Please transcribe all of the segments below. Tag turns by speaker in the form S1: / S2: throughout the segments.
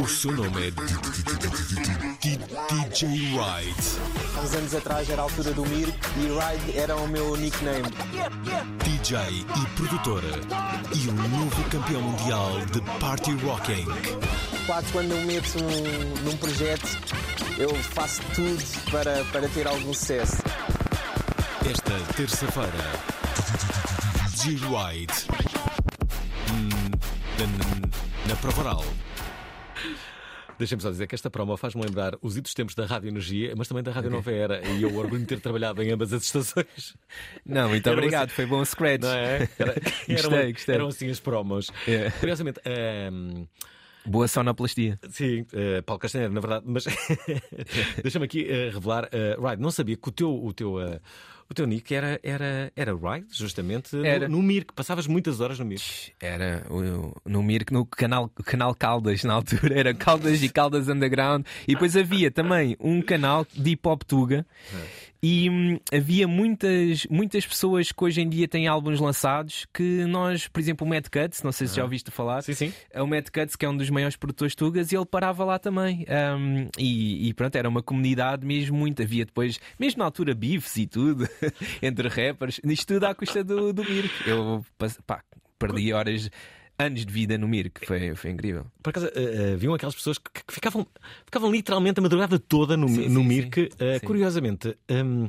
S1: O seu nome é DJ Wright.
S2: Há uns anos atrás era a altura do Mir e Ride era o meu nickname.
S1: DJ e produtora. E o novo campeão mundial de Party Rocking.
S2: Quase quando eu meto num, projeto, eu faço tudo para, para ter algum sucesso.
S1: Esta terça-feira. DJ. Hum, na, na prova oral.
S3: Deixem-me só dizer que esta promo faz-me lembrar os idos tempos da Rádio Energia, mas também da Rádio Nova Era. E eu orgulho de ter trabalhado em ambas as estações.
S4: Não, muito obrigado,
S3: assim-
S4: foi bom scratch.
S3: Não é? Era-
S4: Gostei,
S3: eram,
S4: gostei.
S3: eram assim as promos.
S4: É.
S3: Curiosamente, ehm,
S4: Boa sonoplastia.
S3: sim, eh, Paulo Castanheira, na verdade, mas deixa-me aqui eh, revelar. Ride, não sabia que o teu. O teu eh, o teu nick era, era, era Ride, justamente, no-
S4: Era.
S3: No, Mir, que passavas muitas horas no Mir.
S4: Era o- no Mirk, no canal, canal Caldas, na altura, era Caldas e Caldas Underground. E depois havia também um canal de hip hop Tuga. E hum, havia muitas, muitas pessoas que hoje em dia têm álbuns lançados que nós, por exemplo, o Mad Cuts, não sei se já ouviste falar.
S3: Sim, sim.
S4: É o Mad Cuts, que é um dos maiores produtores tugas, e ele parava lá também. Um, e, e pronto, era uma comunidade mesmo muito. Havia depois, mesmo na altura, bifes e tudo, entre rappers. Isto tudo à custa do, do. Eu pá, perdi horas, anos de vida no Mirk, foi, foi incrível.
S3: Por acaso, eh, haviam aquelas pessoas que, que ficavam, ficavam literalmente a madrugada toda no,
S4: Sim,
S3: no
S4: sim, sim.
S3: Eh,
S4: Sim.
S3: Curiosamente, hum,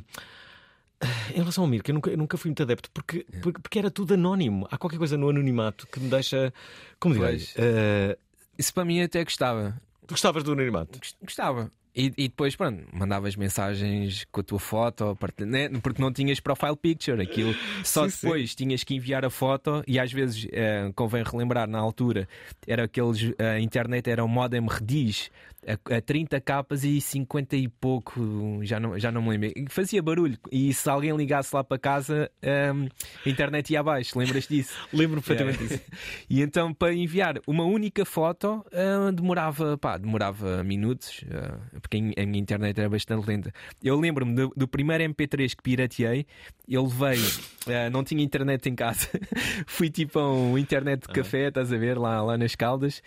S3: em relação ao Mirk, eu nunca, eu nunca fui muito adepto porque,
S4: É.
S3: porque, porque era tudo anónimo. Há qualquer coisa no anonimato que me deixa. Como direi? Eh,
S4: Isso para mim até gostava.
S3: tu gostavas do anonimato?
S4: Gost- Gostava. E, e depois, pronto, mandavas mensagens com a tua foto, né? porque não tinhas profile picture. Aquilo só
S3: Sim, sim.
S4: depois tinhas que enviar a foto. E às vezes, eh, convém relembrar, na altura, era aqueles. A internet era um modem rediz a, a 30 capas e 50 e pouco, já não, já não me lembro. Fazia barulho. E se alguém ligasse lá para casa, ehm, a internet ia abaixo. Lembras disso?
S3: Lembro perfeitamente disso.
S4: E então para enviar uma única foto ah, demorava, pá, demorava minutos, ah, porque a minha internet era bastante lenta. Eu lembro-me do, do primeiro MP3 que pirateei, eu levei, ah, não tinha internet em casa, fui tipo a um internet de café, estás a ver, lá, lá nas Caldas.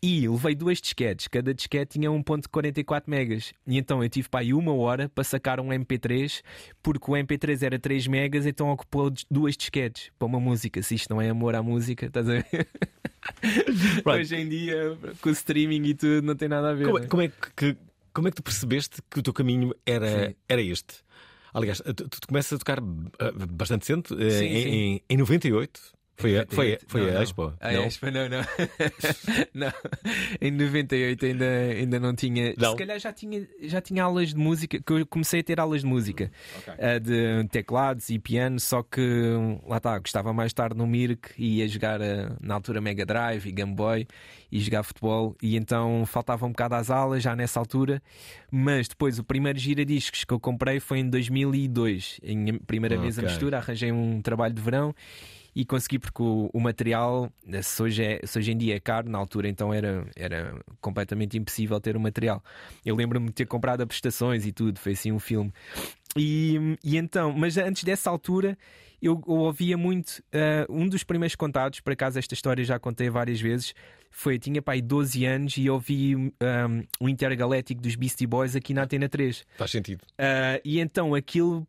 S4: E levei duas disquetes, cada disquete tinha 1.44 megas. E então eu tive para aí uma hora para sacar um MP3, porque o MP3 era 3 megas, então ocupou duas disquetes para uma música. Se isto não é amor à música, estás a ver? Hoje em dia, com o streaming e tudo, não tem nada a ver.
S3: Como,
S4: né?
S3: como é que, como é que tu percebeste que o teu caminho era,
S4: Sim.
S3: era este? Aliás, tu, tu começas a tocar eh, bastante cedo, eh,
S4: Sim,
S3: em,
S4: sim.
S3: Em, em 98. Foi, a, foi, a, foi
S4: Não,
S3: a
S4: não.
S3: Expo.
S4: A
S3: não?
S4: Expo, não, não. não. Em 98 ainda, ainda não tinha.
S3: Não?
S4: Se calhar já tinha, já tinha aulas de música, que eu comecei a ter aulas de música eh, de teclados e piano, só que lá está, gostava mais tarde no Mirk e ia jogar eh, na altura Mega Drive e Game Boy e jogar futebol, e então faltava um bocado às aulas já nessa altura. Mas depois o primeiro giradiscos que eu comprei foi em 2002, em primeira vez a mistura, arranjei um trabalho de verão e consegui porque o, o material, se hoje, é- se hoje em dia é caro, na altura então era, era completamente impossível ter o material. Eu lembro-me de ter comprado a prestações e tudo, foi assim um filme. E, e então, mas antes dessa altura eu, eu ouvia muito. ah, um dos primeiros contatos, por acaso esta história já contei várias vezes, foi: tinha pai 12 anos e ouvi um, o Intergaléctico dos Beastie Boys aqui na Antena 3.
S3: Faz sentido.
S4: Ah, e então aquilo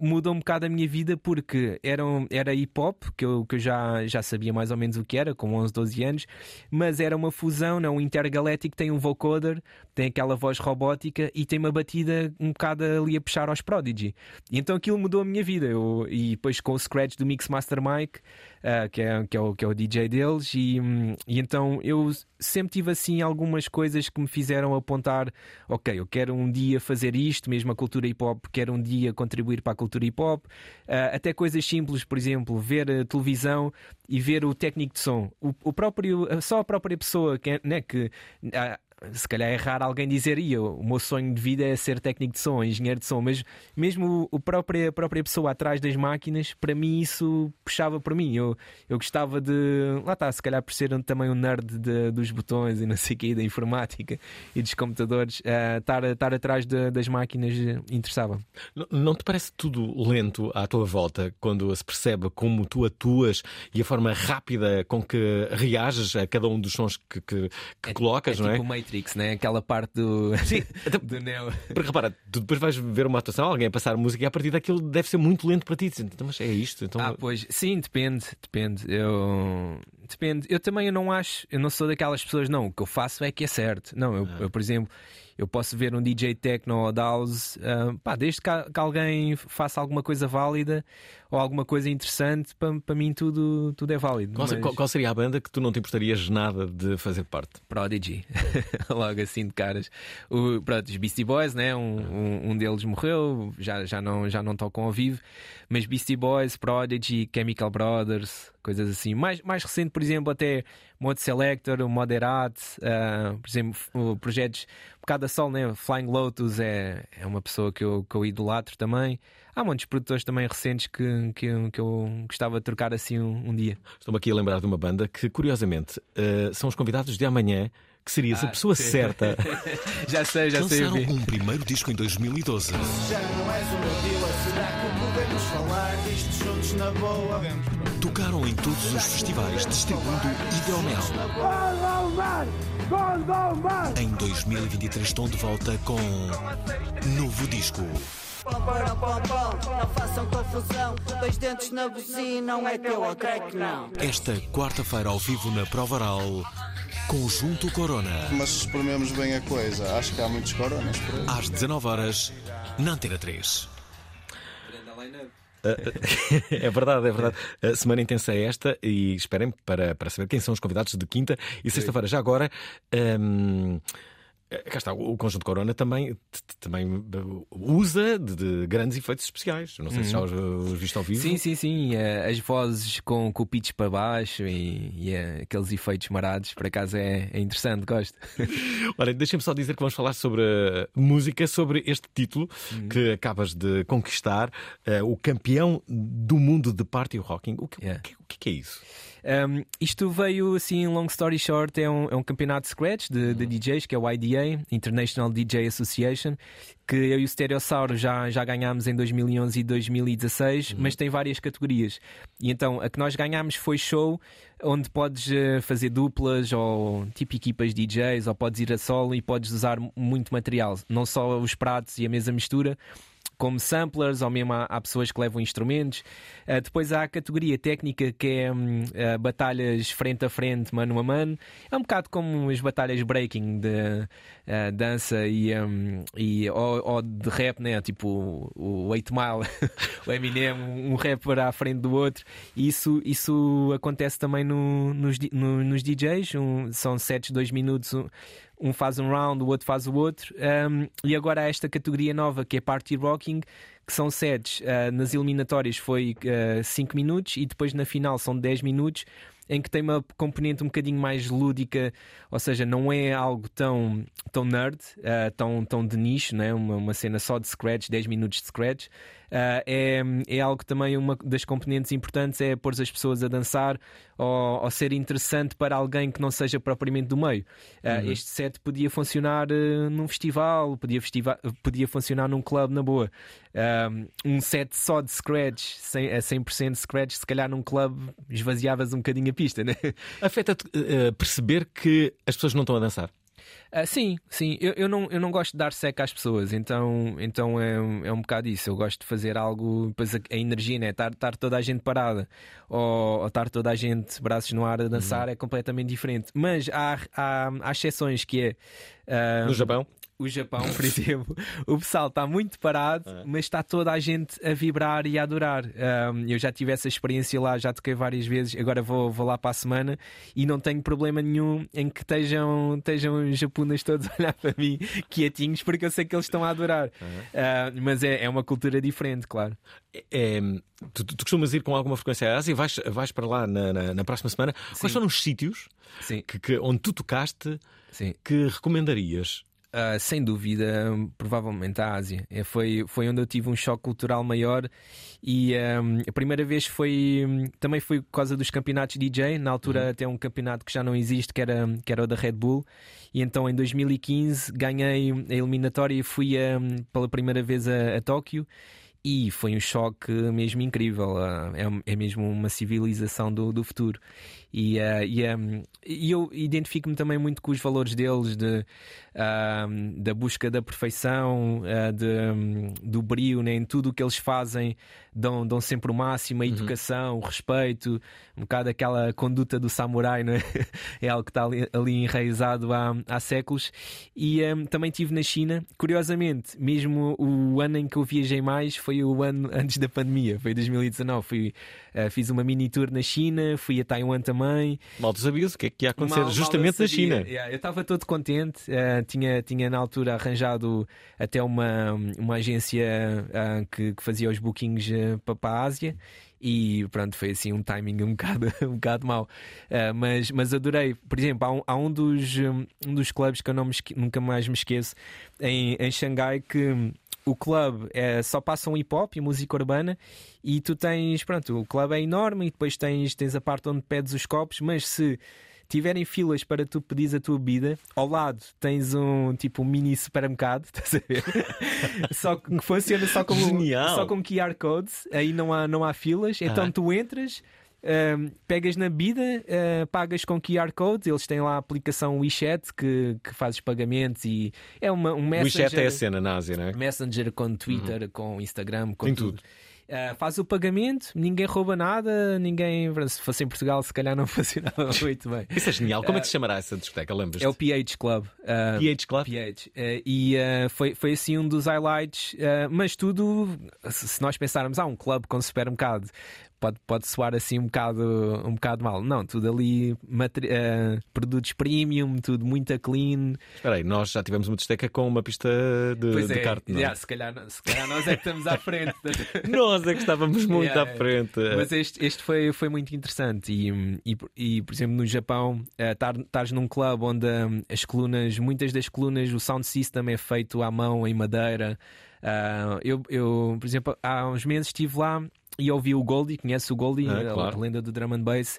S4: mudou um bocado a minha vida porque era, era hip hop, que eu, que eu já, já sabia mais ou menos o que era, com 11, 12 anos, mas era uma fusão, não? Um intergaléctico tem um vocoder, tem aquela voz robótica e tem uma batida um bocado ali a puxar aos Prodigy. E então aquilo mudou a minha vida. Eu, e depois com o scratch do Mixmaster Mike, ah, que, é, que, é o, que é o DJ deles, e, e então eu sempre tive assim algumas coisas que me fizeram apontar: ok, eu quero um dia fazer isto, mesmo a cultura hip hop, quero um dia contribuir para a cultura hip hop. Ah, até coisas simples, por exemplo, ver televisão e ver o técnico de som. O, o próprio, só a própria pessoa que, é- né, que ah, se calhar é raro alguém dizer "Ia, o meu sonho de vida é ser técnico de som, engenheiro de som, mas mesmo o, o própria, a própria pessoa atrás das máquinas, para mim isso puxava por mim. Eu, eu gostava de. Lá está, se calhar por ser também um nerd de- dos botões e não sei o quê, da informática e dos computadores, ah, estar, estar atrás de- das máquinas interessava.
S3: N- Não te parece tudo lento à tua volta quando se percebe como tu atuas e a forma rápida com que reages a cada um dos sons que, que- que colocas,
S4: é
S3: não é?
S4: Matrix, né? aquela parte do,
S3: Sim, até-
S4: do Neo.
S3: Porque repara, tu depois vais ver uma atuação, alguém a passar música e a partir daquilo deve ser muito lento para ti. Dizes, Então, mas é isto? Então,
S4: Ah, pois, sim, depende, depende. Eu depende. Eu também eu não acho, eu não sou daquelas pessoas, não, o que eu faço é que é certo. Não, eu, eu, por exemplo, eu posso ver um DJ techno ou house, ah, pá, desde que, que alguém faça alguma coisa válida ou alguma coisa interessante, para, para mim tudo, tudo é válido.
S3: qual,
S4: Mas-
S3: qual- qual seria a banda que tu não te importarias nada de fazer parte?
S4: Prodigy, logo assim de caras. O, pronto, os Beastie Boys, né? um, um, um deles morreu, já, já, não, já não tocam ao vivo, mas Beastie Boys, Prodigy, Chemical Brothers, coisas assim. Mais, mais recente, por exemplo, até Mod Selector, o Moderat, ah, por exemplo, projetos um bocado a sol, né? Flying Lotus é, é uma pessoa que eu, que eu idolatro também. Há muitos produtores também recentes que, que, que eu gostava de trocar assim um, um dia.
S3: Estou-me aqui a lembrar de uma banda que, curiosamente, eh, são os convidados de amanhã, que serias a
S4: Ah,
S3: pessoa
S4: sim.
S3: certa.
S4: Já sei, já sei.
S1: Lançaram um primeiro disco em 2012.
S5: Já não és o meu dealer, será que podemos falar disto juntos na boa?
S1: Tocaram em todos os festivais distribuindo Hidromel. Em 2023 estão de volta com novo disco.
S5: Pão, pão, pão, pão, não façam confusão. Dois dentes na buzina, não é teu, eu creio que não.
S1: Esta quarta-feira ao vivo na Provaral, Conjunto Corona.
S6: Mas se esprememos bem a coisa, acho que há muitos coronas por aí.
S1: Às 19 horas na Antena 3.
S3: É verdade, é verdade. A semana intensa é esta e esperem para, para saber quem são os convidados de quinta e sexta-feira. Já agora. hum, Cá está, o Conjunto Corona também, também uh, usa de, de grandes efeitos especiais. Não sei se já os, os viste ao vivo.
S4: Sim, sim, sim. eh, As vozes com, com o pitch para baixo e, e, eh, aqueles efeitos marados, por acaso é, é interessante, gosto.
S3: Olha, deixa-me só dizer que vamos falar sobre a música, sobre este título
S4: Uhum.
S3: que acabas de conquistar, eh, o campeão do mundo de party rocking. O que,
S4: Yeah.
S3: o que, o que é isso?
S4: Um, isto veio assim, long story short, é um, é um campeonato de scratch de, de DJs, que é o IDA, International DJ Association, que eu e o Stereossauro já, já ganhámos em 2011 e 2016, mas tem várias categorias. E então a que nós ganhámos foi show, onde podes eh, fazer duplas ou tipo equipas DJs, ou podes ir a solo e podes usar muito material, não só os pratos e a mesa mistura como samplers, ou mesmo há, há pessoas que levam instrumentos. Ah, depois há a categoria técnica que é hum, ah, batalhas frente a frente, mano a mano. É um bocado como as batalhas breaking de ah, dança e, hum, e ou, ou de rap, né? tipo o, o 8 Mile, o Eminem, um rapper à frente do outro. E isso, isso acontece também no- nos, no- nos DJs. Um- são sets de 2 minutos. um- um faz um round, o outro faz o outro. Um, e agora há esta categoria nova que é Party Rocking, que são sets. uh, nas eliminatórias foi 5 minutos e depois na final são 10 minutos. Em que tem uma componente um bocadinho mais lúdica, ou seja, não é algo tão, tão nerd, uh, tão, tão de nicho, né? uma, uma cena só de scratch, 10 minutos de scratch. Uh, é, é algo também, uma das componentes importantes é pôr as pessoas a dançar ou, ou ser interessante para alguém que não seja propriamente do meio. Uh, Este set podia funcionar uh, num festival, podia, festiva podia funcionar num clube na boa. Um, set só de scratch, 100, a 100% scratch, se calhar num clube esvaziavas um bocadinho a pista, né?
S3: Afeta-te eh, perceber que as pessoas não estão a dançar.
S4: Ah, sim, sim. Eu, eu, não, eu não gosto de dar seca às pessoas, então, então é, um- é um bocado isso. Eu gosto de fazer algo, depois a, a energia, né? Estar, estar toda a gente parada ou, ou estar toda a gente braços no ar a dançar é completamente diferente. Mas há, há, há exceções que é. ah,
S3: No Japão?
S4: O Japão, por exemplo, o pessoal está muito parado, mas está toda a gente a vibrar e a adorar. Um, eu já tive essa experiência lá, já toquei várias vezes, agora vou, vou lá para a semana e não tenho problema nenhum em que estejam, estejam os japoneses todos a olhar para mim, quietinhos, porque eu sei que eles estão a adorar. Uh, mas é, é uma cultura diferente, claro.
S3: É, tu, tu costumas ir com alguma frequência à Ásia e vais, vais para lá na, na- na próxima semana. Quais
S4: Sim.
S3: foram os sítios
S4: Sim,
S3: que, que- onde tu tocaste
S4: sim.
S3: que recomendarias?
S4: Uh, sem dúvida, provavelmente a Ásia. É, foi, foi onde eu tive um choque cultural maior e um, a primeira vez foi também foi por causa dos campeonatos DJ. Na altura, até um campeonato que já não existe, que era, que era o da Red Bull. E então em 2015 ganhei a eliminatória e fui um, pela primeira vez a, a Tóquio. E foi um choque mesmo incrível. ah, É, é mesmo uma civilização do, do futuro. E, ah, e, um, e eu identifico-me também muito com os valores deles, de, ah, da busca da perfeição, ah, de, hum, do brio né, em tudo o que eles fazem. Dão, dão sempre o máximo, a educação, o respeito, um bocado aquela conduta do samurai, não é? algo que está ali, ali enraizado há, há séculos. E hum, também estive na China, curiosamente, mesmo o ano em que eu viajei mais foi o ano antes da pandemia, foi 2019. Fui, ah, fiz uma mini tour na China, fui a Taiwan também.
S3: Mal sabias o que é que ia acontecer
S4: Mal- mal
S3: justamente
S4: eu
S3: na. China.
S4: Yeah, eu estava todo contente. eh, tinha, tinha na altura arranjado até uma, uma agência ah, que, que fazia os bookings para, para a Ásia. E pronto, foi assim um timing um bocado, um bocado mau. Ah, mas, mas adorei. Por exemplo, há um, há um dos, um dos clubes que eu não me nunca mais me esqueço em, em Xangai que o clube é, só passam hip hop e música urbana e tu tens, pronto, o clube é enorme e depois tens, tens a parte onde pedes os copos, mas se tiverem filas para tu pedires a tua bebida, ao lado tens um tipo um mini supermercado, estás a ver? só que funciona só como,
S3: Genial.
S4: só com QR codes, aí não há, não há filas, então
S3: Ah.
S4: tu entras. Pegas na bebida, ah, pagas com QR Codes, eles têm lá a aplicação WeChat que, que faz os pagamentos e é uma, um messenger.
S3: WeChat é a cena na Ásia, não é?
S4: Messenger com Twitter, com Instagram, com
S3: Tem
S4: tudo.
S3: tudo.
S4: Ah, faz o pagamento, ninguém rouba nada, ninguém. Se fosse em Portugal, se calhar não funcionava muito bem.
S3: Isso é genial. Como é que se chamará essa discoteca? Lembras?
S4: É o PH Club. ah,
S3: PH Club?
S4: PH. Eh, e foi, foi assim um dos highlights, mas tudo, se nós pensarmos, ah, um clube com supermercado, pode, pode soar assim um bocado, um bocado mal. Não, tudo ali, eh, produtos premium, tudo muito clean.
S3: Espera aí, nós já tivemos uma discoteca com uma pista de,
S4: Pois
S3: de
S4: é,
S3: kart, não é?
S4: yeah, se, calhar, se calhar nós é que estamos à frente.
S3: Nós é que estávamos muito
S4: Yeah,
S3: à frente.
S4: Mas este, este foi, foi muito interessante. E, e, e, por exemplo, no Japão, eh, estar estares num clube onde hum, as colunas, muitas das colunas, o sound system é feito à mão, em madeira. Ah, eu, eu, por exemplo, há uns meses estive lá e ouvi o Goldie, conhece o Goldie,
S3: Ah,
S4: a-
S3: claro.
S4: lenda do drum and bass.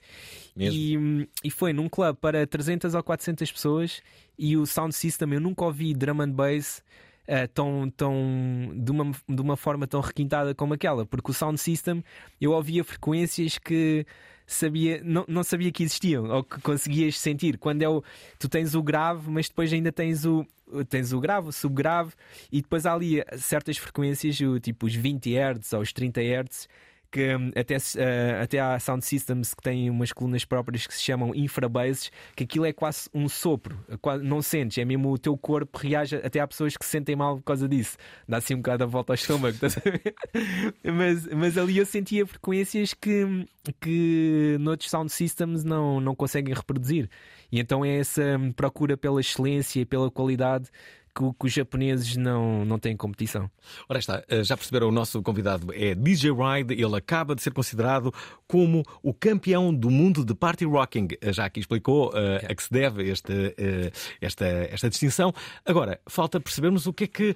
S4: E, hum, e foi num clube para 300 ou 400 pessoas e o sound system, eu nunca ouvi drum and bass eh, tão, tão de, uma, de uma forma tão requintada como aquela, porque o sound system eu ouvia frequências que sabia, não, não sabia que existiam ou que conseguias sentir. Quando é o, tu tens o grave, mas depois ainda tens o tens o grave, o subgrave e depois há ali certas frequências, tipo os 20 Hz ou os 30 Hz que hum, até, eh, até há sound systems que têm umas colunas próprias que se chamam infrabasses, que aquilo é quase um sopro, é quase- não sentes, é mesmo o teu corpo reage, até há pessoas que se sentem mal por causa disso, dá assim um bocado a volta ao estômago, estás a ver? mas, mas ali eu sentia frequências que, que noutros sound systems não, não conseguem reproduzir, e então é essa hum, procura pela excelência e pela qualidade que, que os japoneses não, não têm competição.
S3: Ora está, eh, já perceberam, o nosso convidado é DJ Ride, ele acaba de ser considerado como o campeão do mundo de party rocking. Eh, Já aqui explicou eh, a que se deve este, eh, esta, esta distinção. Agora, falta percebermos o que é que.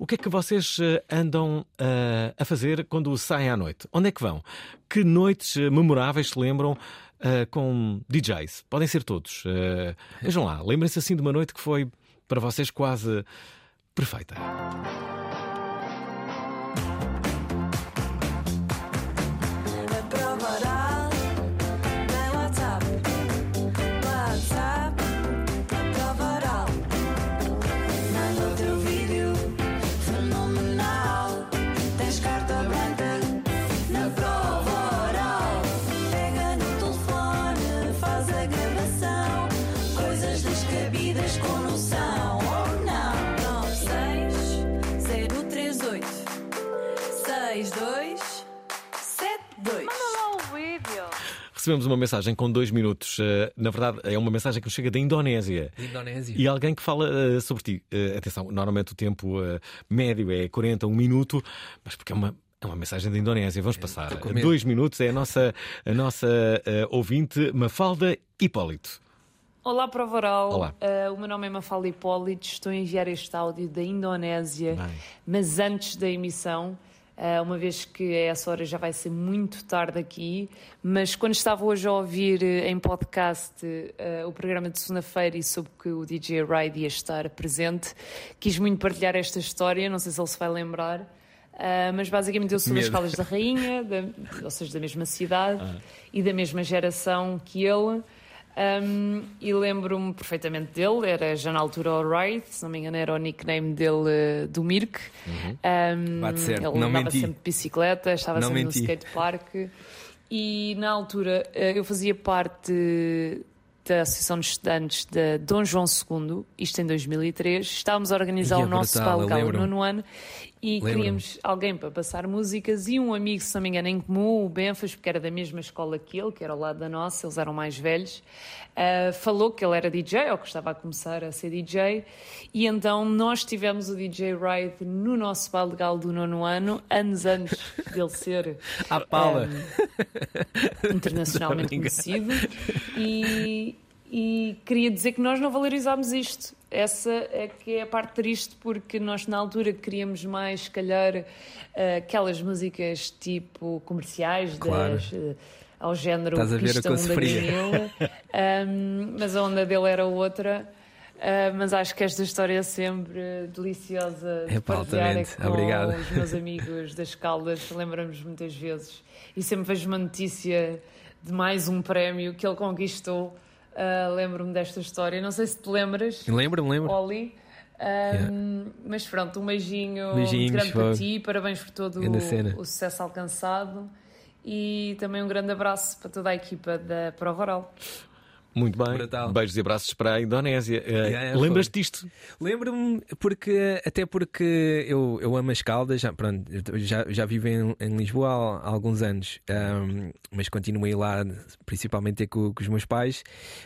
S3: O que é que vocês andam eh, a fazer quando saem à noite? Onde é que vão? Que noites memoráveis se lembram eh, com DJs? Podem ser todos. Eh, vejam lá, lembrem-se assim de uma noite que foi para vocês quase perfeita. Recebemos uma mensagem com dois minutos. Uh, na verdade, é uma mensagem que nos chega da Indonésia.
S4: Indonésia.
S3: E alguém que fala uh, sobre ti. Uh, atenção, normalmente o tempo médio é 40, um minuto, mas porque é uma. É uma mensagem da Indonésia. Vamos passar. Dois minutos é a nossa, a nossa ouvinte Mafalda Hipólito.
S7: Olá, Prova Oral.
S3: Olá.
S7: Uh, o meu nome é Mafalda Hipólito. Estou a enviar este áudio da Indonésia, Bem. mas antes da emissão. Uh, uma vez que a essa hora já vai ser muito tarde aqui, mas quando estava hoje a ouvir uh, em podcast uh, o programa de segunda-feira e soube que o DJ Ride ia estar presente, quis muito partilhar esta história, não sei se ele se vai lembrar. mas basicamente eu sou das Caldas da Rainha, da, ou seja, da mesma cidade ah. e da mesma geração que ele. Um, e lembro-me perfeitamente dele, era já na altura Alright, se não me engano era o nickname dele uh, do Mirk.
S4: Uhum. Um, Bate certo.
S7: Ele
S4: não
S7: andava
S4: menti.
S7: sempre de bicicleta, estava
S4: não
S7: sempre
S4: menti.
S7: no skatepark. E na altura uh, eu fazia parte da Associação de Estudantes de Dom João II, isto em 2003. Estávamos a organizar o nosso
S4: brutal, lembro-me.
S7: no nono ano e queríamos alguém para passar músicas e um amigo, se não me engano, em comum, o Benfas, porque era da mesma escola que ele, que era ao lado da nossa, eles eram mais velhos, ah, falou que ele era DJ, ou que estava a começar a ser DJ, e então nós tivemos o DJ Ride no nosso baile legal do nono ano, anos antes dele ser
S4: À pala.
S7: ah, internacionalmente conhecido, e, e queria dizer que nós não valorizámos isto. Essa é que é a parte triste, porque nós na altura queríamos mais, se calhar, eh, aquelas músicas tipo comerciais,
S4: Claro.
S7: das, eh, ao género
S4: Estás a ver
S7: Pista
S4: que eu
S7: um mas a onda dele era outra. Ah, mas acho que esta história é sempre deliciosa de partilhar é
S4: altamente.
S7: com
S4: Obrigado.
S7: os meus amigos das Caldas, lembramos muitas vezes. E sempre vejo uma notícia de mais um prémio que ele conquistou. Ah, Lembro-me desta história. Não sei se te lembras,
S4: Lembro-me, lembro.
S7: Oli. Ahm, Mas pronto, um beijinho
S4: Beijinhos,
S7: grande para ti, parabéns por todo o, o sucesso alcançado e também um grande abraço para toda a equipa da Prova Oral.
S3: Muito bem.
S4: Brutal.
S3: Beijos e abraços para a Indonésia. Eh,
S4: Yeah,
S3: Lembras-te disto?
S4: Lembro-me porque até porque eu, eu amo as Caldas, já, pronto, já, já vivo em, em Lisboa há, há alguns anos, ahm, mas continuei lá principalmente com, com os meus pais.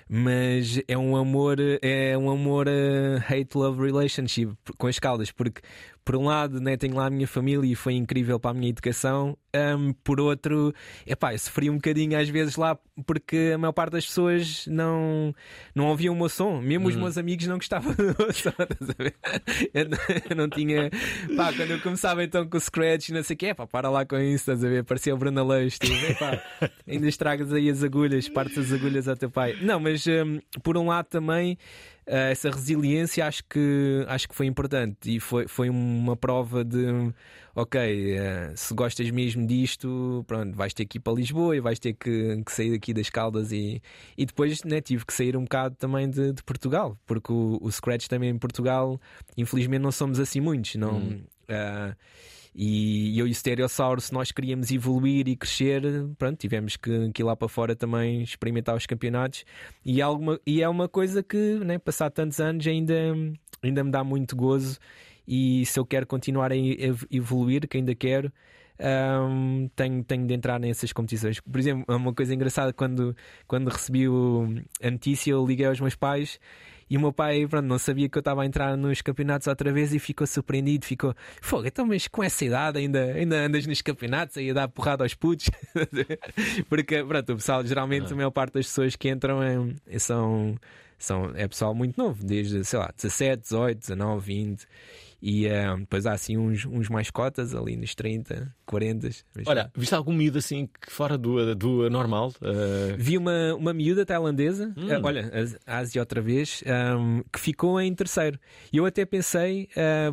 S4: Mas é um amor, é um amor eh, hate-love relationship com as Caldas, porque por um lado né, tenho lá a minha família e foi incrível para a minha educação, ahm, por outro, epá, eu sofri um bocadinho às vezes lá porque a maior parte das pessoas não, não ouviam o meu som, mesmo os meus amigos não gostavam do meu som, estás a ver? Eu, não- eu não tinha, pá, quando eu começava então com o scratch, não sei o que, pá, para lá com isso, estás a ver? Parecia o Bruno Aleixo, tipo, epá, ainda estragas aí as agulhas, partes as agulhas ao teu pai. Não, mas ahm, por um lado também. Uh, essa resiliência acho que, acho que foi importante e foi, foi uma prova de ok, uh, se gostas mesmo disto, pronto, vais ter que ir para Lisboa e vais ter que, que sair daqui das Caldas e, e depois né, tive que sair um bocado também de, de Portugal, porque o, o Scratch também em Portugal, infelizmente não somos assim muitos, não. uh, e eu e o Stereossauro, se nós queríamos evoluir e crescer, pronto, tivemos que, que ir lá para fora também experimentar os campeonatos. E, é alguma, e é uma coisa que, né, passar tantos anos, ainda, ainda me dá muito gozo. E se eu quero continuar a ev- evoluir, que ainda quero, hum, tenho, tenho de entrar nessas competições. Por exemplo, uma coisa engraçada, quando, quando recebi o- a notícia, eu liguei aos meus pais. E o meu pai pronto, não sabia que eu estava a entrar nos campeonatos outra vez e ficou surpreendido. Ficou, fogo, então, mas com essa idade ainda, ainda andas nos campeonatos aí a dar porrada aos putos? Porque, pronto, o pessoal, geralmente, a maior parte das pessoas que entram é, são, são, é pessoal muito novo, desde, sei lá, 17, 18, 19, 20. E eh, depois há assim uns, uns mais cotas ali nos 30, 40. mas-
S3: Olha, viste algum miúdo assim fora do, do normal? Eh,
S4: Vi uma, uma miúda tailandesa,
S3: Hum.
S4: eh, olha, a Ásia outra vez, ahm, que ficou em terceiro. E eu até pensei,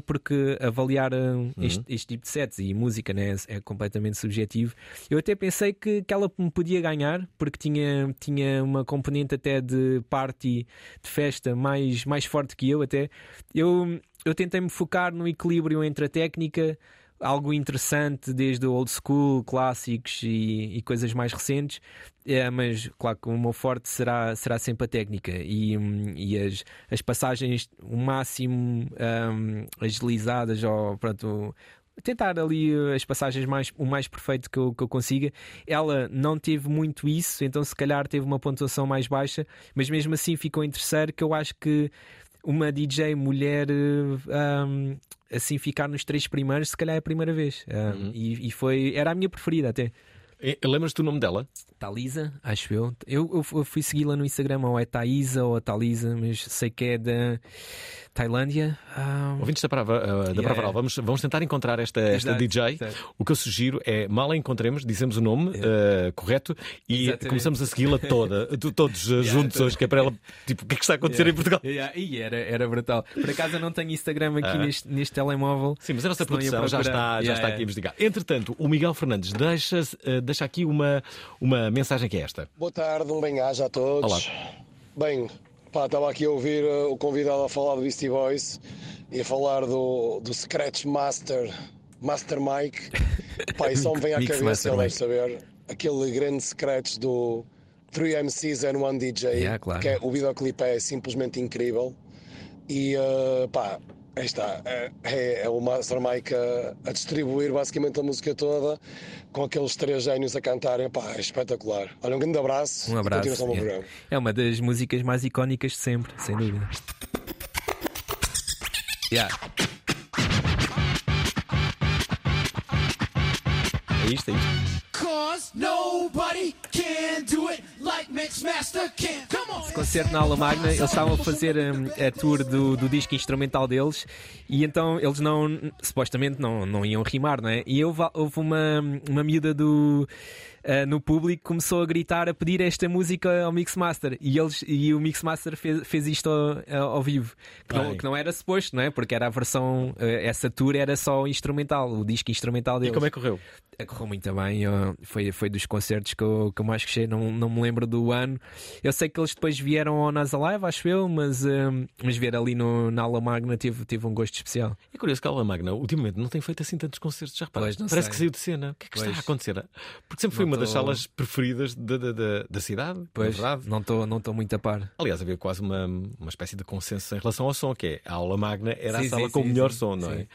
S4: porque avaliar ah, este, este tipo de sets e música né, é completamente subjetivo, eu até pensei que, que ela me podia ganhar, porque tinha, tinha uma componente até de party, de festa mais, mais forte que eu até. Eu, eu tentei me focar no equilíbrio entre a técnica algo interessante desde o old school, clássicos e, e coisas mais recentes, é, mas claro que o meu forte será, será sempre a técnica e, e as, as passagens o máximo hum, agilizadas ou pronto, tentar ali as passagens mais, o mais perfeito que eu, que eu consiga. Ela não teve muito isso, então se calhar teve uma pontuação mais baixa, mas mesmo assim ficou em terceiro, que eu acho que uma DJ mulher um, assim ficar nos três primeiros, se calhar é a primeira vez. Um, uhum. e, e, foi, era a minha preferida até.
S3: Lembras-te do nome dela?
S4: Talisa, acho eu. Eu, eu, fui segui-la no Instagram, ou é Thaisa ou a Talisa, mas sei que é da Tailândia.
S3: Um... Ouvintes da Prava, uh, da Prava yeah. vamos, vamos tentar encontrar esta, esta DJ. Exato. O que eu sugiro é, mal a encontremos, dizemos o nome uh, correto e Exatamente. começamos a segui-la toda, todos yeah, juntos hoje, que é para ela, tipo, o que é que está a acontecer
S4: yeah.
S3: em Portugal?
S4: E era, era brutal. Por acaso eu não tenho Instagram aqui ah. neste, neste telemóvel.
S3: Sim, mas a nossa produção já está, já está aqui a investigar. Entretanto, o Miguel Fernandes deixa, uh, deixa aqui uma, uma mensagem que é esta.
S8: Boa tarde, um bem-aja a todos. Olá. Bem, Pá, estava aqui a ouvir uh, o convidado a falar do Beastie Boys e a falar do, do Scratch Master, Master Mike. Pá, e só me vem à cabeça, ele deve saber, aquele grande scratch do 3MCs and One DJ,
S4: yeah, claro.
S8: que é, o videoclipe é simplesmente incrível. E uh, pá, Aí está, é, é, é o Master Mike a, a, distribuir basicamente a música toda com aqueles três gênios a cantarem. Pá, é espetacular. Olha, um grande abraço.
S4: Um abraço. É. é uma das músicas mais icónicas de sempre, sem dúvida. Yeah. É isto, é isto. Esse concerto na aula magna, eles estavam a fazer um, a tour do, do disco instrumental deles e então eles não, supostamente não, não iam rimar, não é? E houve, houve uma, uma miúda do uh, no público começou a gritar a pedir esta música ao Mixmaster e, eles, e o Mixmaster fez, fez isto ao, ao vivo, que não, que não, era suposto, não é? Porque era a versão, uh, essa tour era só instrumental, o disco instrumental deles.
S3: E como é que correu?
S4: Eh, correu muito bem, eu, foi, foi dos concertos que eu, que eu mais gostei, não, não me lembro do ano. Eu sei que eles depois vieram ao Nasa Live, acho eu, mas, mas ver ali no, na Aula Magna teve, teve um gosto especial.
S3: É curioso que a Aula Magna ultimamente não tem feito assim tantos concertos, já reparaste? Parece sei. que saiu de cena. O que é que pois. está a acontecer? Porque sempre foi uma das salas preferidas da, da, da, da cidade.
S4: Pois, não estou não muito a par.
S3: Aliás, havia quase uma, uma espécie de consenso em relação ao som, que é a aula magna era sim, a sala sim, com o melhor som, não é?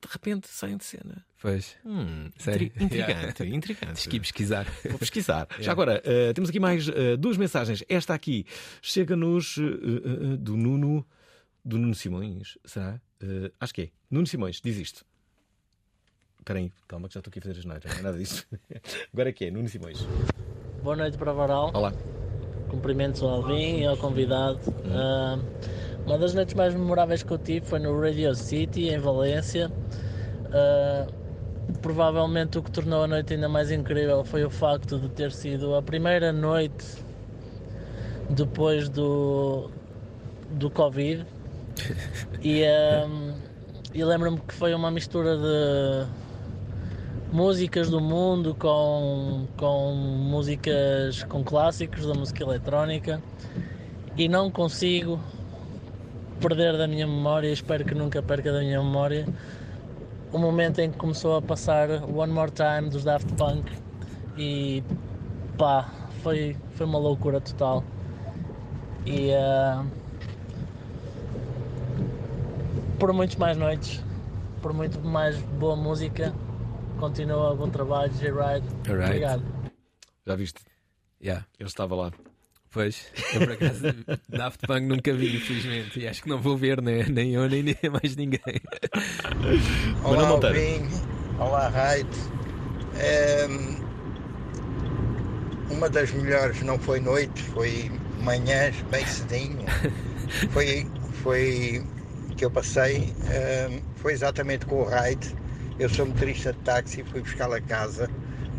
S3: De repente saem de cena.
S4: Pois.
S3: Hum, Sério? Intrigante, intrigante.
S4: Tens pesquisar.
S3: Vou pesquisar. Yeah. Já agora, uh, temos aqui mais uh, duas mensagens. Esta aqui chega-nos uh, do Nuno. Do Nuno Simões, será? acho que é. Nuno Simões, diz isto. Espera aí, calma que já estou aqui a fazer as noites, não é nada disso. Agora é que é, Nuno Simões.
S9: Boa noite para Varal.
S3: Olá.
S9: Cumprimentos ao Alvin e ao convidado. Hum. Uh, uma das noites mais memoráveis que eu tive foi no Radio City, em Valência. Uh, provavelmente o que tornou a noite ainda mais incrível foi o facto de ter sido a primeira noite depois do, do Covid. e, um, e lembro-me que foi uma mistura de músicas do mundo com, com músicas com clássicos da música eletrónica e não consigo perder da minha memória, espero que nunca perca da minha memória, o momento em que começou a passar One More Time dos Daft Punk e pá, foi, foi uma loucura total. E uh, por muitas mais noites, por muito mais boa música, Continua, bom trabalho, J-Ride. Right. Obrigado.
S3: Já viste?
S4: Yeah.
S3: Ele estava lá.
S4: Pois, eu por acaso Daft Punk nunca vi, infelizmente. E acho que não vou ver, né? nem eu, nem, nem mais ninguém.
S10: Olá, Alvin. Olá, Raid. Um, uma das melhores não foi noite, foi manhãs, bem cedinho. foi, foi que eu passei, um, foi exatamente com o Raid eu sou motorista de táxi, fui buscá-la a casa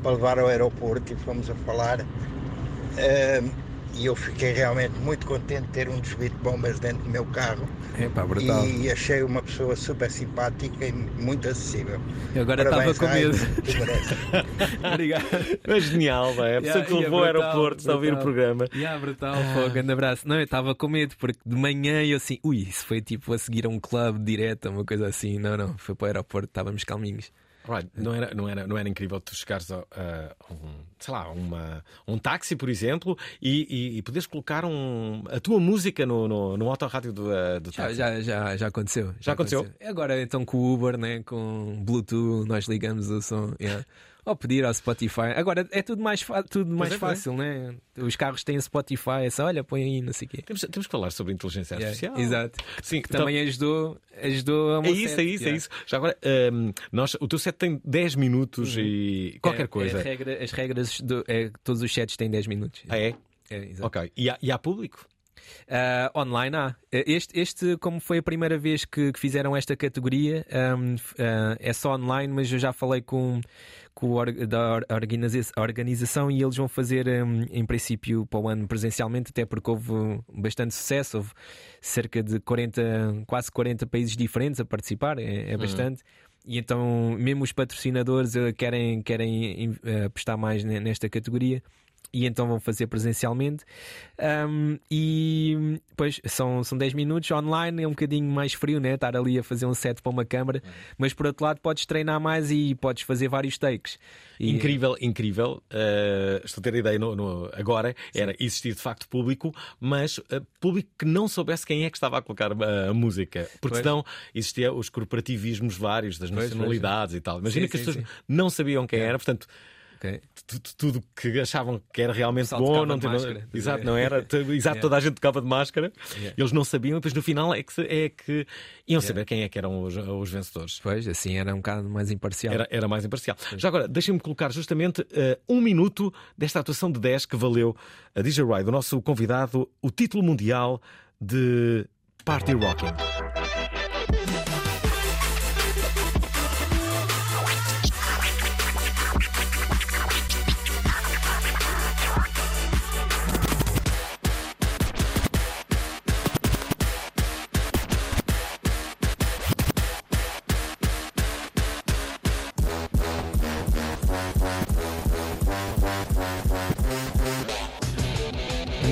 S10: para levar ao aeroporto e fomos a falar. Uh, e eu fiquei realmente muito contente de ter um dos bombas dentro do meu carro.
S4: Epa, brutal.
S10: E achei uma pessoa super simpática e muito acessível.
S4: Eu agora estava com medo. Obrigado.
S3: Mas genial, vai. A pessoa yeah, que levou ao aeroporto a ouvir o programa.
S4: Yeah, brutal, ah. um grande abraço. Não, eu estava com medo porque de manhã eu assim, ui, isso foi tipo a seguir a um clube direto, uma coisa assim. Não, não, foi para o aeroporto, estávamos calminhos.
S3: Right. Não, era, não, era, não era incrível tu chegares a, a um, sei lá, uma, um táxi, por exemplo, e, e, e poderes colocar um, a tua música no, no, no autorrádio do, uh, do
S4: Já,
S3: táxi?
S4: já, já, já aconteceu.
S3: Já aconteceu?
S4: Agora então com o Uber, né? com Bluetooth, nós ligamos o som. yeah. Ou pedir ao Spotify. Agora é tudo mais, tudo mais
S3: é, é.
S4: fácil, né? Os carros têm Spotify, é só olha, põe aí, não sei o quê.
S3: Temos, temos que falar sobre inteligência
S4: Yeah,
S3: artificial.
S4: Exato.
S3: Sim,
S4: Que
S3: então-
S4: também ajudou, ajudou a
S3: É isso, é isso, é isso. Já agora, hum, nós, o teu set tem 10 minutos e qualquer
S4: É-
S3: coisa.
S4: é regra- as regras, do, é, todos os sets têm 10 minutos.
S3: Ah, é?
S4: É, exato.
S3: Ok. E há, e há público?
S4: Ah, online há. Este, este, como foi a primeira vez que, que fizeram esta categoria, ahm, f- ah, é só online, mas eu já falei com, com or- da or- organiza- organização e eles vão fazer, ahm, em princípio, para o ano presencialmente, até porque houve bastante sucesso. Houve cerca de 40, quase 40 países diferentes a participar, é, é
S3: Uhum.
S4: bastante. E então, mesmo os patrocinadores eh, querem, querem eh, apostar mais ne- nesta categoria e então vão fazer presencialmente. Um, e pois são, são 10 minutos online, é um bocadinho mais frio, né? Estar ali a fazer um set para uma câmara, mas por outro lado podes treinar mais e podes fazer vários takes. E-
S3: Incrível, incrível. Uh, estou a ter a ideia no, no- agora. Era existir de facto público, mas uh, público que não soubesse quem é que estava a colocar uh, a música. Porque
S4: Pois.
S3: senão existia os corporativismos vários, das
S4: Pois,
S3: nacionalidades e tal. Imagina
S4: Sim,
S3: que as
S4: sim,
S3: pessoas
S4: sim.
S3: não sabiam quem era, portanto.
S4: Ok.
S3: tu- tu- Tudo que achavam que era realmente bom, não tinha-
S4: máscara.
S3: Exato, não era. Exato, toda a gente tocava de máscara. Eles não sabiam, e depois no final é que, é que iam saber quem é que eram os, os vencedores.
S4: Pois, assim era um bocado mais imparcial.
S3: Era, era mais imparcial. Já agora, deixem-me colocar justamente eh, um minuto desta atuação de 10 que valeu a DJ Ride, o nosso convidado, o título mundial de Party Rocking.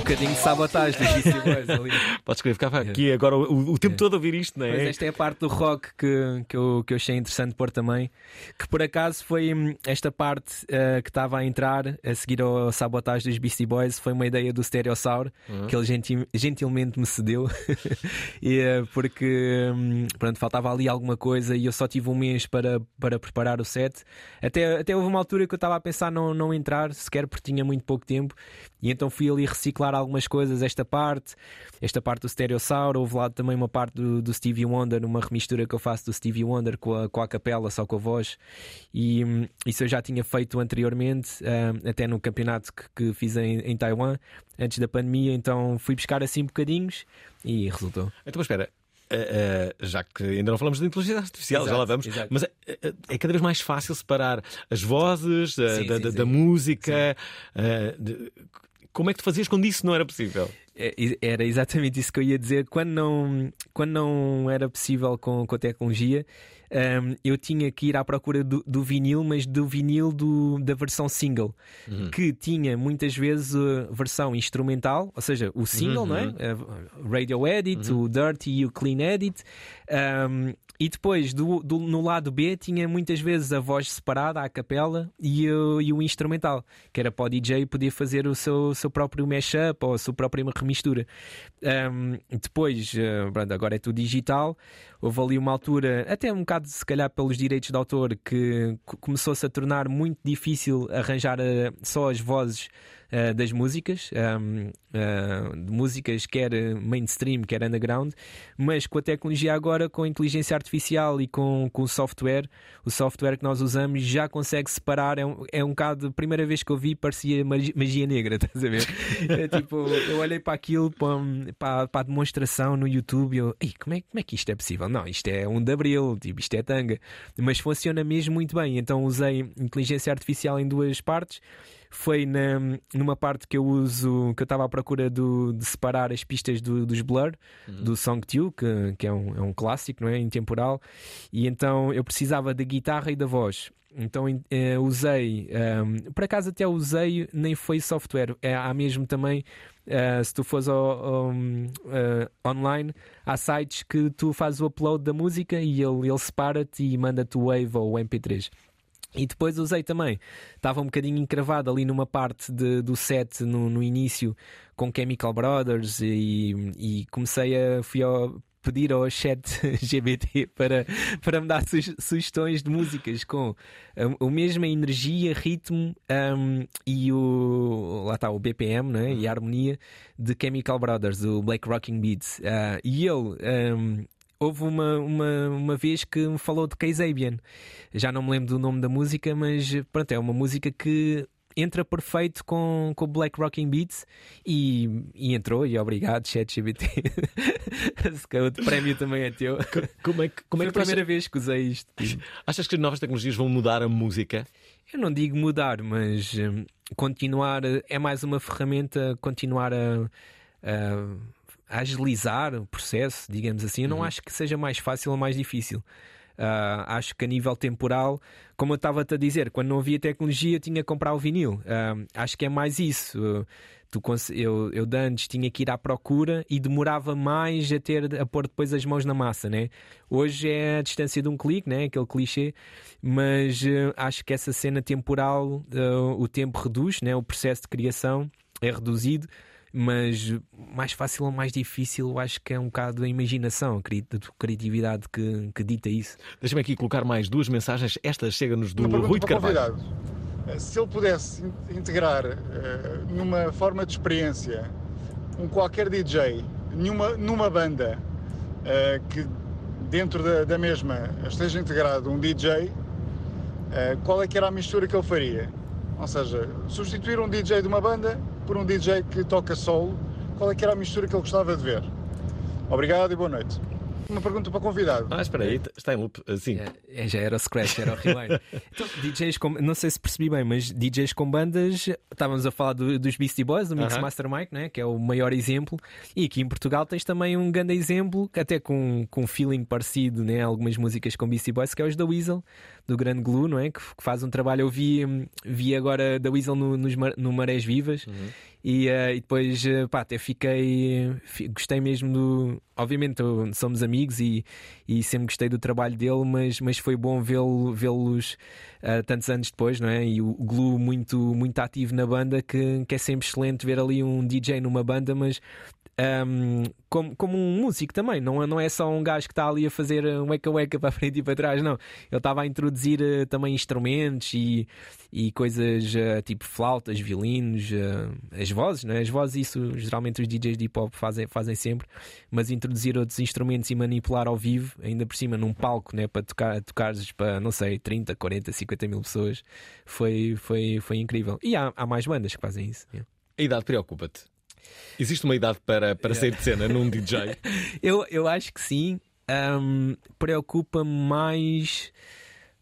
S4: Bocadinho de sabotagem dos Beastie Boys ali.
S3: Podes escrever, ficava aqui agora o, o tempo todo a ouvir isto, não
S4: Mas
S3: é?
S4: esta é a parte do rock que, que, eu, que eu achei interessante pôr também. Que por acaso foi hum, esta parte eh, que estava a entrar a seguir ao sabotagem dos Beastie Boys. Foi uma ideia do Stereosaur
S3: Uhum.
S4: que ele gentil- gentilmente me cedeu. e, eh, porque hum, pronto, faltava ali alguma coisa e eu só tive um mês para, para preparar o set. Até, até houve uma altura que eu estava a pensar não, não entrar sequer porque tinha muito pouco tempo. E então fui ali reciclar algumas coisas, esta parte, esta parte do Stereosaur, houve lá também uma parte do, do Stevie Wonder, uma remistura que eu faço do Stevie Wonder com a, com a capela, só com a voz, e hum, isso eu já tinha feito anteriormente, hum, até no campeonato que, que fiz em, em Taiwan, antes da pandemia, então fui buscar assim bocadinhos e resultou.
S3: Então, espera. eh, eh, já que ainda não falamos de inteligência artificial, já lá
S4: Exato,
S3: vamos,
S4: exato.
S3: mas é, é- é cada vez mais fácil separar as vozes eh,
S4: Sim,
S3: da,
S4: sim,
S3: da-
S4: sim.
S3: da música. eh, de- como é que tu fazias quando isso não era possível?
S4: É, Era exatamente isso que eu ia dizer. Quando não, quando não era possível com, com a tecnologia, hum, eu tinha que ir à procura do, do vinil, mas do vinil do, da versão single, que tinha muitas vezes a versão instrumental, ou seja, o single, não é? A Radio Edit, o Dirty e o Clean Edit. hum, e depois, do, do- no lado B, tinha muitas vezes a voz separada, a capela e, o- e o instrumental, que era para o DJ poder fazer o seu, seu próprio mashup ou a sua própria remistura. Um, depois, eh, pronto, agora é tudo digital. Houve ali uma altura, até um bocado se calhar pelos direitos de autor, que co- começou-se a tornar muito difícil arranjar eh, só as vozes eh, das músicas, um, eh, de músicas quer mainstream, quer underground, mas com a tecnologia agora, com a inteligência artificial e com, com o software, o software que nós usamos já consegue separar. É um, é um bocado, a primeira vez que eu vi, parecia magi- magia negra, estás a ver? É tipo, eu olhei para aquilo, para, para, para a demonstração no YouTube, e eu, Ei, como, é, como é que isto é possível? Não, isto é um de abril, tipo, isto é tanga, mas funciona mesmo muito bem. Então usei inteligência artificial em duas partes foi na, numa parte que eu uso, que eu estava à procura do, de separar as pistas do- dos Blur, do Song 2, que, que é, um, é um clássico, não é? Intemporal, e então eu precisava da guitarra e da voz. Então uh, usei, um, por acaso até usei, nem foi software, é, há mesmo também, uh, se tu fores ao, ao, uh, online, há sites que tu fazes o upload da música e ele, ele separa-te e manda-te o Wave ou o MP3. E depois usei também, estava um bocadinho encravado ali numa parte de, do set no, no início com Chemical Brothers e, e comecei a fui ao, pedir ao chat GBT para, para me dar su sugestões de músicas com a, a mesma energia, ritmo um, e o lá está o BPM né? e a harmonia de Chemical Brothers, do Black Rocking Beats. Uh, e ele um, houve uma, uma, uma vez que me falou de Kazabian. Já não me lembro do nome da música, mas pronto, é uma música que entra perfeito com, com o Black Rocking Beats e, e entrou, e obrigado, ChatGPT. o prémio também é teu.
S3: Como é que, como
S4: Foi
S3: é
S4: a primeira vez que usei isto.
S3: Achas que as novas tecnologias vão mudar a música?
S4: Eu não digo mudar, mas um, continuar é mais uma ferramenta, continuar a, a a agilizar o processo, digamos assim. Eu não uhum. acho que seja mais fácil ou mais difícil. Uh, acho que a nível temporal, como eu estava-te a dizer, quando não havia tecnologia, tinha que comprar o vinil. Uh, acho que é mais isso. Tu, eu, eu de antes tinha que ir à procura e demorava mais a ter a pôr depois as mãos na massa, né? Hoje é a distância de um clique, né? Aquele clichê, mas uh, acho que essa cena temporal, o tempo reduz, né? O processo de criação é reduzido mas mais fácil ou mais difícil, eu acho que é um bocado a imaginação, a criatividade que, que dita isso.
S3: Deixa-me aqui colocar mais duas mensagens. Esta chega-nos do Rui de Carvalho.
S11: Eh, se ele pudesse integrar uh, numa forma de experiência um qualquer DJ numa, numa banda uh, que dentro da, da, mesma esteja integrado um DJ, uh, qual é que era a mistura que ele faria? Ou seja, substituir um DJ de uma banda por um DJ que toca solo, qual é que era a mistura que ele gostava de ver? Obrigado e boa noite. Uma pergunta para o convidado.
S3: Ah, espera aí, está em loop. Sim.
S4: É, já era o Scratch, era o Rewind. então, DJs com. Não sei se percebi bem, mas DJs com bandas. Estávamos a falar do, dos Beastie Boys, do Mix uh -huh. Master Mike, né? que é o maior exemplo. E aqui em Portugal tens também um grande exemplo, até com, com um feeling parecido, né? algumas músicas com Beastie Boys, que é os da Weasel do Grande Glue, não é? Que, que, faz um trabalho. Eu vi, vi agora da Weasel no, nos, no Marés Vivas uhum. E, uh, e, depois, uh, pá, até fiquei. Gostei mesmo do. Obviamente, somos amigos e, e sempre gostei do trabalho dele, mas, mas foi bom vê-los vê uh, tantos anos depois, não é? E o Glue muito, muito ativo na banda, que, que é sempre excelente ver ali um DJ numa banda, mas um, como, como um músico também, não, não é só um gajo que está ali a fazer um eca-eca para frente e para trás, não. Ele estava a introduzir uh, também instrumentos e, e coisas uh, tipo flautas, violinos, uh, as vozes, não é? As vozes, isso geralmente os DJs de hip hop fazem, fazem sempre, mas introduzir outros instrumentos e manipular ao vivo, ainda por cima num palco, né, para tocar, tocares para, não sei, 30, 40, 50 mil pessoas, foi, foi, foi incrível. E há, há mais bandas que fazem isso. Yeah.
S3: A idade preocupa-te? Existe uma idade para, para sair de cena num DJ?
S4: eu, eu acho que sim. Um, Preocupa-me mais.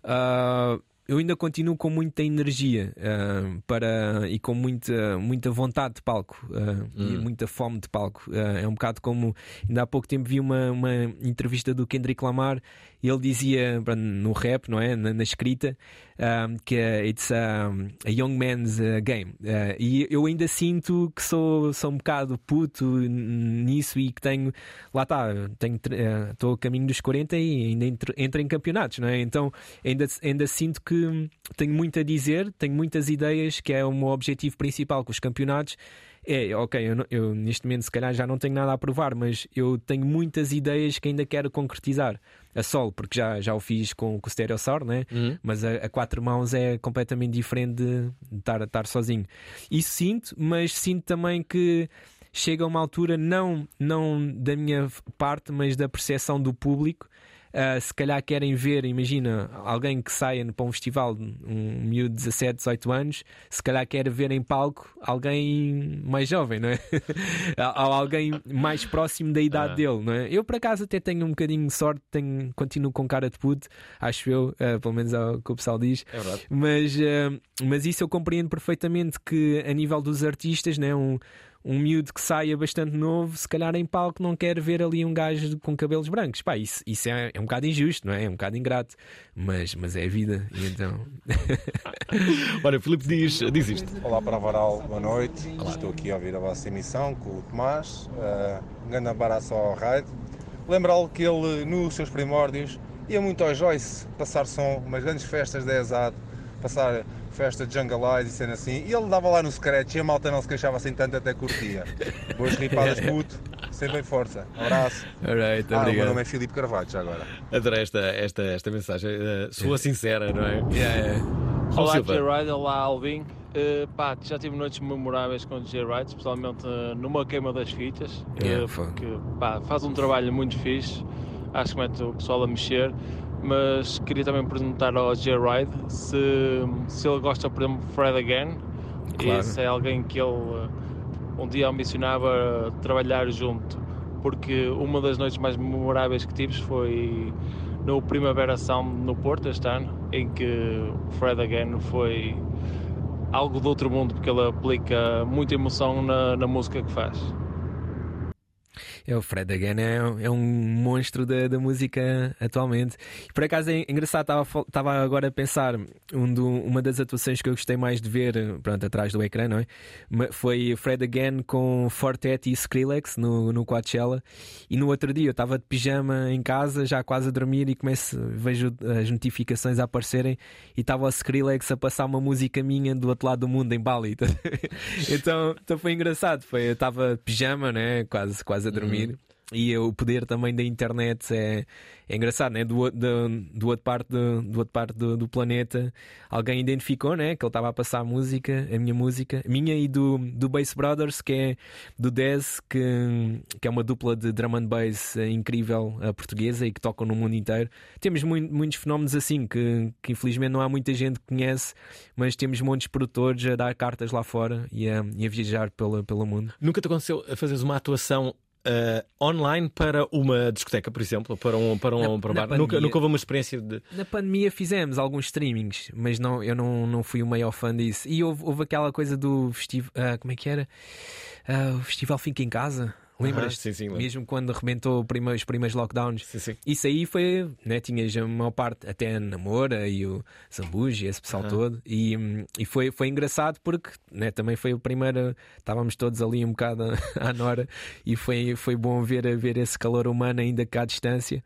S4: Uh, eu ainda continuo com muita energia uh, para, e com muita, muita vontade de palco uh, hum. e muita fome de palco. Uh, é um bocado como ainda há pouco tempo vi uma, uma entrevista do Kendrick Lamar ele dizia no rap, não é? Na, na escrita, um, que é it's a, a young man's game. e eu ainda sinto que sou, sou um bocado puto nisso e que tenho, lá está, estou a caminho dos 40 e ainda entro, entro em campeonatos, não é? Então ainda, ainda sinto que tenho muito a dizer, tenho muitas ideias, que é o meu objetivo principal com os campeonatos. É, ok, eu, eu, neste momento se calhar já não tenho nada a provar, mas eu tenho muitas ideias que ainda quero concretizar. A solo, porque já, já o fiz com, com o Stereosaur, né? Uhum. mas a, a, quatro mãos é completamente diferente de, estar, estar sozinho. Isso sinto, mas sinto também que chega a uma altura, não, não da minha parte, mas da percepção do público, Uh, se calhar querem ver, imagina, alguém que saia para um festival, um miúdo de 17, 18 anos, se calhar quer ver em palco alguém mais jovem, não é? Ou alguém mais próximo da idade ah. dele, não é? Eu, por acaso, até tenho um bocadinho de sorte, tenho, continuo com cara de puto, acho eu, uh, pelo menos é o que o pessoal diz.
S3: É
S4: mas, uh, mas isso eu compreendo perfeitamente que, a nível dos artistas, né, um um miúdo que saia bastante novo, se calhar em palco, não quer ver ali um gajo com cabelos brancos. Pá, isso, isso é, é um bocado injusto, não é? É um bocado ingrato, mas, mas é a vida. E então.
S3: Olha, Filipe diz, diz isto.
S12: Olá para Varal, boa noite. Olá. Estou aqui a ouvir a vossa emissão com o Tomás. Uh, um grande abraço ao Raid. Lembrá-lo que ele, nos seus primórdios, ia muito ao Joyce passar som, umas grandes festas de ESAD, passar festa de Jungle Eyes e cena assim, e ele dava lá no scratch e a malta não se queixava assim tanto, até curtia. Boas ripadas, puto, sempre em força. Um abraço.
S4: Alright,
S12: ah,
S4: obrigado.
S12: o meu nome é Filipe Carvalho, já agora.
S3: Adorei esta, esta, esta mensagem, uh, sua sincera, não é?
S4: Yeah, yeah.
S13: Olá, J-Ride, olá, Alvin. Uh, pá, já tive noites memoráveis com o J-Ride, especialmente uh, numa queima das fitas,
S4: Yeah,
S13: uh, que pá, faz um trabalho muito fixe, acho que mete o pessoal a mexer mas queria também perguntar ao J-Ride se, se ele gosta, por exemplo, de Fred Again
S4: Claro.
S13: e se é alguém que ele uh, um dia ambicionava trabalhar junto, porque uma das noites mais memoráveis que tive foi no Primavera Sound no Porto este ano, em que Fred Again foi algo do outro mundo, porque ele aplica muita emoção na, na música que faz.
S4: É, o Fred Again é, é um monstro da, da música atualmente. Por acaso é engraçado, estava agora a pensar, um do, uma das atuações que eu gostei mais de ver, pronto, atrás do ecrã, não é? Foi Fred Again com Fortet e Skrillex no, no Coachella. E no outro dia eu estava de pijama em casa, já quase a dormir, e começo, vejo as notificações a aparecerem e estava o Skrillex a passar uma música minha do outro lado do mundo, em Bali. então, então foi engraçado. Foi, eu estava de pijama, né? quase, quase a dormir. E o poder também da internet é, é engraçado, né? Do, do, do outro parte, do, do outro parte do, do planeta, alguém identificou, né? Que ele estava a passar a música, a minha música, a minha e do, do Bass Brothers, que é do Dez, que, que é uma dupla de drum and bass incrível eh, portuguesa e que tocam no mundo inteiro. Temos mui- muitos fenómenos assim que, que infelizmente não há muita gente que conhece, mas temos de produtores a dar cartas lá fora e a, e a viajar pelo, pelo mundo.
S3: Nunca te aconteceu a fazeres uma atuação uh, online para uma discoteca, por exemplo, para um, para um,
S4: Na-
S3: para um bar? Nunca,
S4: pandemia.
S3: nunca houve uma experiência de.
S4: Na pandemia fizemos alguns streamings, mas não, eu não, não fui o maior fã disso. E houve, houve aquela coisa do festival. como é que era? Ah, o festival Fica em Casa. Lembras?
S3: Aham, sim, sim, lembro.
S4: Mesmo quando arrebentou os primeiros lockdowns. Isso aí foi, né? Tinhas a maior parte, até a Namora e o Zambuji, esse pessoal todo. E, e foi, foi engraçado porque né, também foi o primeiro. Estávamos todos ali um bocado à Nora e foi, foi bom ver, ver esse calor humano ainda cá à distância.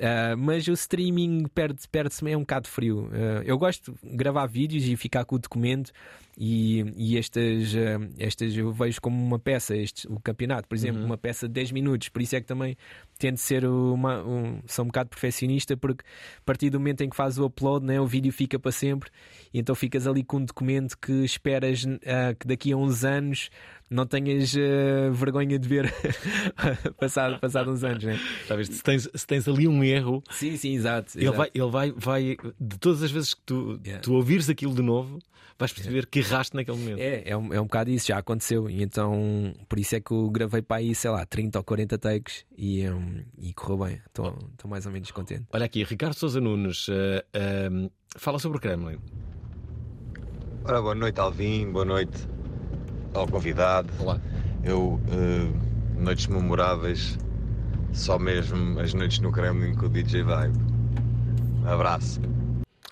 S4: Ah, mas o streaming perde- perde-se é um bocado frio. Ah, eu gosto de gravar vídeos e ficar com o documento. E, e estas, ah, estas eu vejo como uma peça, este, o campeonato, por exemplo, uma peça de 10 minutos. Por isso é que também tento ser uma, um, sou um bocado perfeccionista, porque a partir do momento em que fazes o upload, né, o vídeo fica para sempre. E então ficas ali com um documento que esperas que daqui a uns anos não tenhas ah, vergonha de ver passado, passado uns anos, né?
S3: Sabes, se tens, se tens ali um erro,
S4: Sim, sim, exato.
S3: ele,
S4: exato.
S3: vai, ele vai, vai, de todas as vezes que tu, tu ouvires aquilo de novo, vais perceber que erraste naquele momento.
S4: É, é um, é um bocado isso, já aconteceu. E então, por isso é que eu gravei para aí, sei lá, 30 ou 40 takes e, um, e correu bem. Estou estou mais ou menos contente.
S3: Olha aqui, Ricardo Sousa Nunes eh, ehm, fala sobre o Kremlin.
S14: Ora, boa noite, Alvin, boa noite ao convidado.
S3: Olá.
S14: Eu, eh, noites memoráveis, só mesmo as noites no Kremlin com o DJ Vibe. Abraço.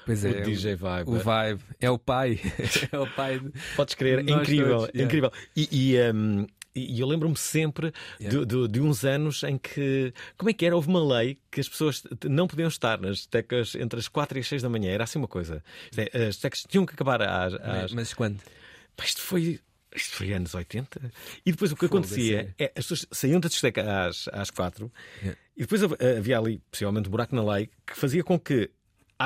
S4: Pois
S3: O
S4: é,
S3: DJ Vibe.
S4: O Vibe é o pai. é o pai. de-
S3: Podes crer, é incrível,
S4: todos,
S3: é
S4: yeah.
S3: incrível. E, e, ehm, e eu lembro-me sempre de, de- de uns anos em que. Como é que era? Houve uma lei que as pessoas não podiam estar nas tecas entre as 4 e as 6 da manhã. Era assim uma coisa. É, As tecas tinham que acabar às. às...
S4: Mas quando?
S3: Pá, Isto foi. Isto foi anos 80. E depois o que acontecia é as pessoas saíam da discoteca às, às 4 e depois hav- havia ali, possivelmente, um buraco na lei que fazia com que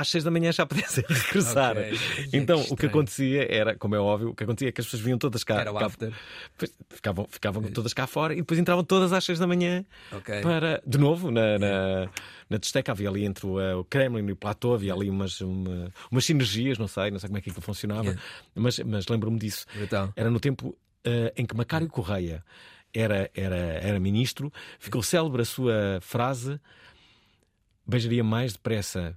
S3: às 6 da manhã já pudessem regressar.
S4: Ok.
S3: Então,
S4: Que
S3: o que acontecia era, como é óbvio, o que acontecia é que as pessoas vinham todas cá.
S4: Era o after.
S3: Ficavam, ficavam todas cá fora e depois entravam todas às 6 da manhã
S4: Ok.
S3: para, de novo, na, na, na discoteca. Havia ali entre o, eh, o Kremlin e o Platô, havia ali umas, uma- umas sinergias, não sei, não sei como é que aquilo funcionava,
S4: Yeah.
S3: mas, mas lembro-me disso.
S4: Brutal.
S3: Era no tempo eh, em que Macário Correia era, era, era ministro, ficou célebre a sua frase: beijaria mais depressa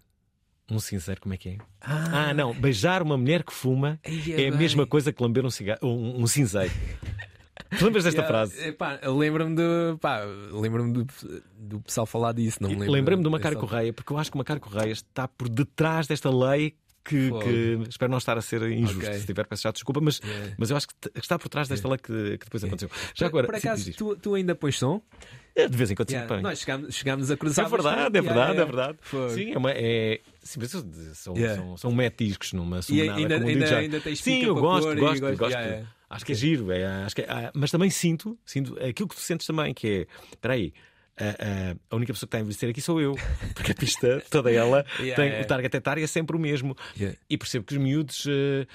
S3: um cinzeiro, como é que é?
S4: Ah.
S3: não, beijar uma mulher que fuma é a
S4: bem.
S3: mesma coisa que lamber um, cigarro, um, um cinzeiro. Tu lembras desta
S4: Yeah,
S3: frase?
S4: eh, Lembro-me de. Pá, lembro-me do, do pessoal falar disso. Não me lembro
S3: Lembrei-me do Macário
S4: dessa-
S3: Correia, porque eu acho que o Macário Correia está por detrás desta lei. Que, que- espero não estar a ser injusto.
S4: Ok.
S3: Se tiver, peço já desculpa, mas,
S4: Yeah.
S3: mas eu acho que está por trás desta lei que, que depois aconteceu. Já agora,
S4: Por acaso, tu, tu ainda pões som?
S3: de vez em quando
S4: Yeah,
S3: põe.
S4: Nós chegámos, chegámos a cruzar.
S3: É verdade, é verdade,
S4: Yeah,
S3: é
S4: yeah.
S3: verdade. Sim, é uma. É... Sim, mas são,
S4: Yeah.
S3: são, são metiscos numa sumonada
S4: ainda-
S3: como
S4: ainda- ainda tens
S3: Sim, eu gosto, gosto,
S4: gosto-
S3: gosto.
S4: yeah, yeah.
S3: Acho que é giro, é, acho que é- ah, mas também sinto, sinto aquilo que tu sentes também, que é. Espera aí. A, a- única pessoa que está a envelhecer aqui sou eu, porque a pista, toda ela,
S4: Yeah,
S3: tem,
S4: yeah.
S3: o target etário é sempre o mesmo.
S4: Yeah.
S3: E percebo que os miúdos eh,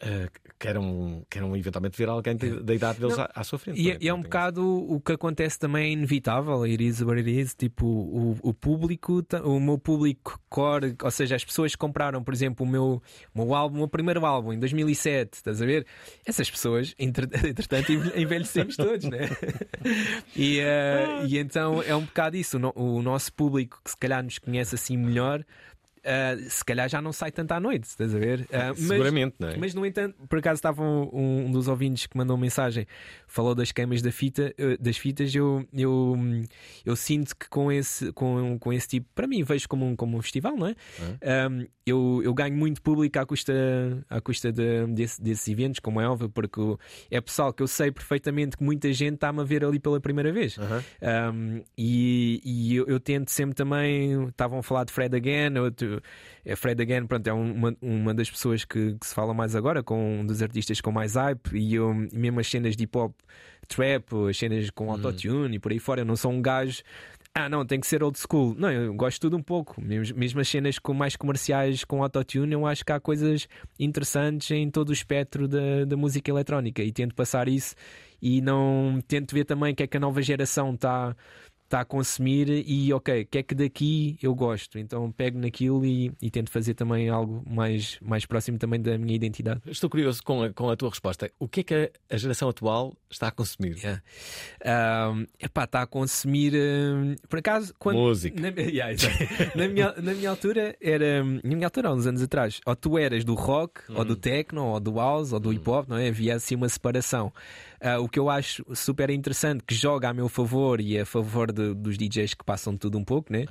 S3: eh, queiram, queiram eventualmente ver alguém de- da idade deles
S4: Não,
S3: à, à sua frente.
S4: E, é- e é um bocado o que acontece também é inevitável, it is what it is. Tipo, o, o público, o meu público core, ou seja, as pessoas que compraram, por exemplo, o meu, o meu álbum, o meu primeiro álbum em 2007, estás a ver? Essas pessoas, entre- entretanto, enve- envelhecemos todos, né? E, eh, e então é um bocado isso. O, o nosso público que se calhar nos conhece assim melhor. Eh, se calhar já não sai tanto à noite, estás a ver? Eh, mas-
S3: Seguramente, não é?
S4: mas, no entanto, por acaso estava um, um dos ouvintes que mandou mensagem, falou das queimas da fita, eh, das fitas. Eu, eu, eu sinto que com esse, com, com esse tipo, para mim, vejo como um, como um festival, não é? Um, eu, eu ganho muito público à custa, à custa de- desse- desses eventos, como é óbvio, porque é pessoal que eu sei perfeitamente que muita gente está-me a ver ali pela primeira vez. Um, e e eu, eu tento sempre também. Estavam a falar de Fred Again, outro, é Fred Again, pronto, é uma, uma das pessoas que, que se fala mais agora, com um dos artistas com mais hype, e eu, mesmo as cenas de hip hop, trap, as cenas com autotune e por aí fora. Eu não sou um gajo. Ah, não, tem que ser old school. Não, eu gosto de tudo um pouco. Mesmo, mesmo as cenas com mais comerciais com autotune, eu acho que há coisas interessantes em todo o espectro da, da música eletrónica e tento passar isso e não tento ver também o que é que a nova geração está está a consumir e ok, o que é que daqui eu gosto? Então pego naquilo e, e tento fazer também algo mais, mais próximo também da minha identidade.
S3: Estou curioso com a, com a tua resposta. O que é que a, geração atual está a consumir?
S4: Um, epá, está a consumir um, por acaso quando,
S3: Música.
S4: Na, yeah, na, minha, na minha altura era na minha altura há uns anos atrás ou tu eras do rock ou
S3: Hum.
S4: do techno ou do house ou do hip hop não é havia assim uma separação Ah, o que eu acho super interessante que joga a meu favor e a favor de- dos DJs que passam tudo um pouco né?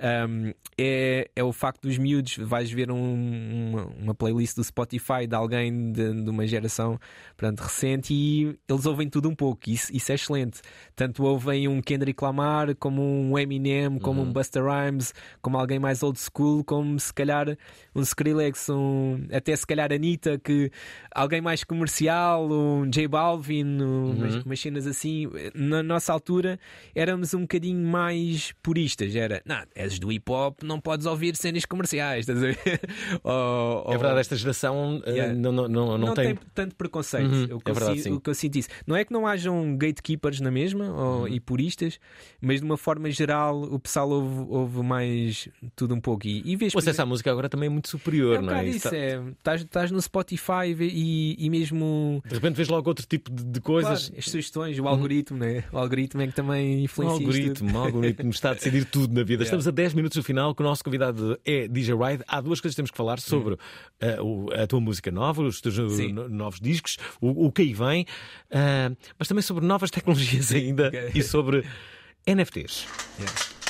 S4: Um, é, é o facto dos miúdos vais ver um- uma, uma playlist do Spotify de alguém de, de uma geração portanto, recente e eles ouvem tudo um pouco isso, isso é excelente. Tanto ouvem um Kendrick Lamar como um Eminem como um Busta Rhymes como alguém mais old school como se calhar um Skrillex um, até se calhar Anitta que alguém mais comercial um J Balvin um, umas, umas cenas assim na nossa altura éramos um bocadinho mais puristas era, não, és do hip hop não podes ouvir cenas comerciais estás a ver? Ou-
S3: É
S4: ou-
S3: verdade, esta geração eh,
S4: Yeah.
S3: não, não, não, não tem.
S4: tanto preconceito.
S3: Uhum,
S4: o, que
S3: é
S4: eu
S3: verdade,
S4: si- o que eu sinto isso. Não é que não hajam gatekeepers na mesma ou,
S3: Uhum.
S4: e puristas, mas de uma forma geral o pessoal ouve, ouve mais tudo um pouco. E, e vês,
S3: O acesso à música agora também é muito superior,
S4: é um
S3: não é?
S4: bocado
S3: Isso tá-
S4: é, estás, no Spotify e, e, e mesmo
S3: De repente vês logo outro tipo de, de coisas.
S4: Claro, as sugestões, o algoritmo, né? o algoritmo é que também influencia isto
S3: algoritmo,
S4: tudo.
S3: um algoritmo está a decidir tudo na vida.
S4: Yeah.
S3: Estamos a 10 minutos do final, que o nosso convidado é DJ Ride. Há duas coisas que temos que falar sobre eh, o- a tua música nova, os teus uh,
S4: Sim.
S3: novos discos, o, o que aí vem, ah, mas também sobre novas tecnologias ainda
S1: Ok.
S3: e sobre NFTs.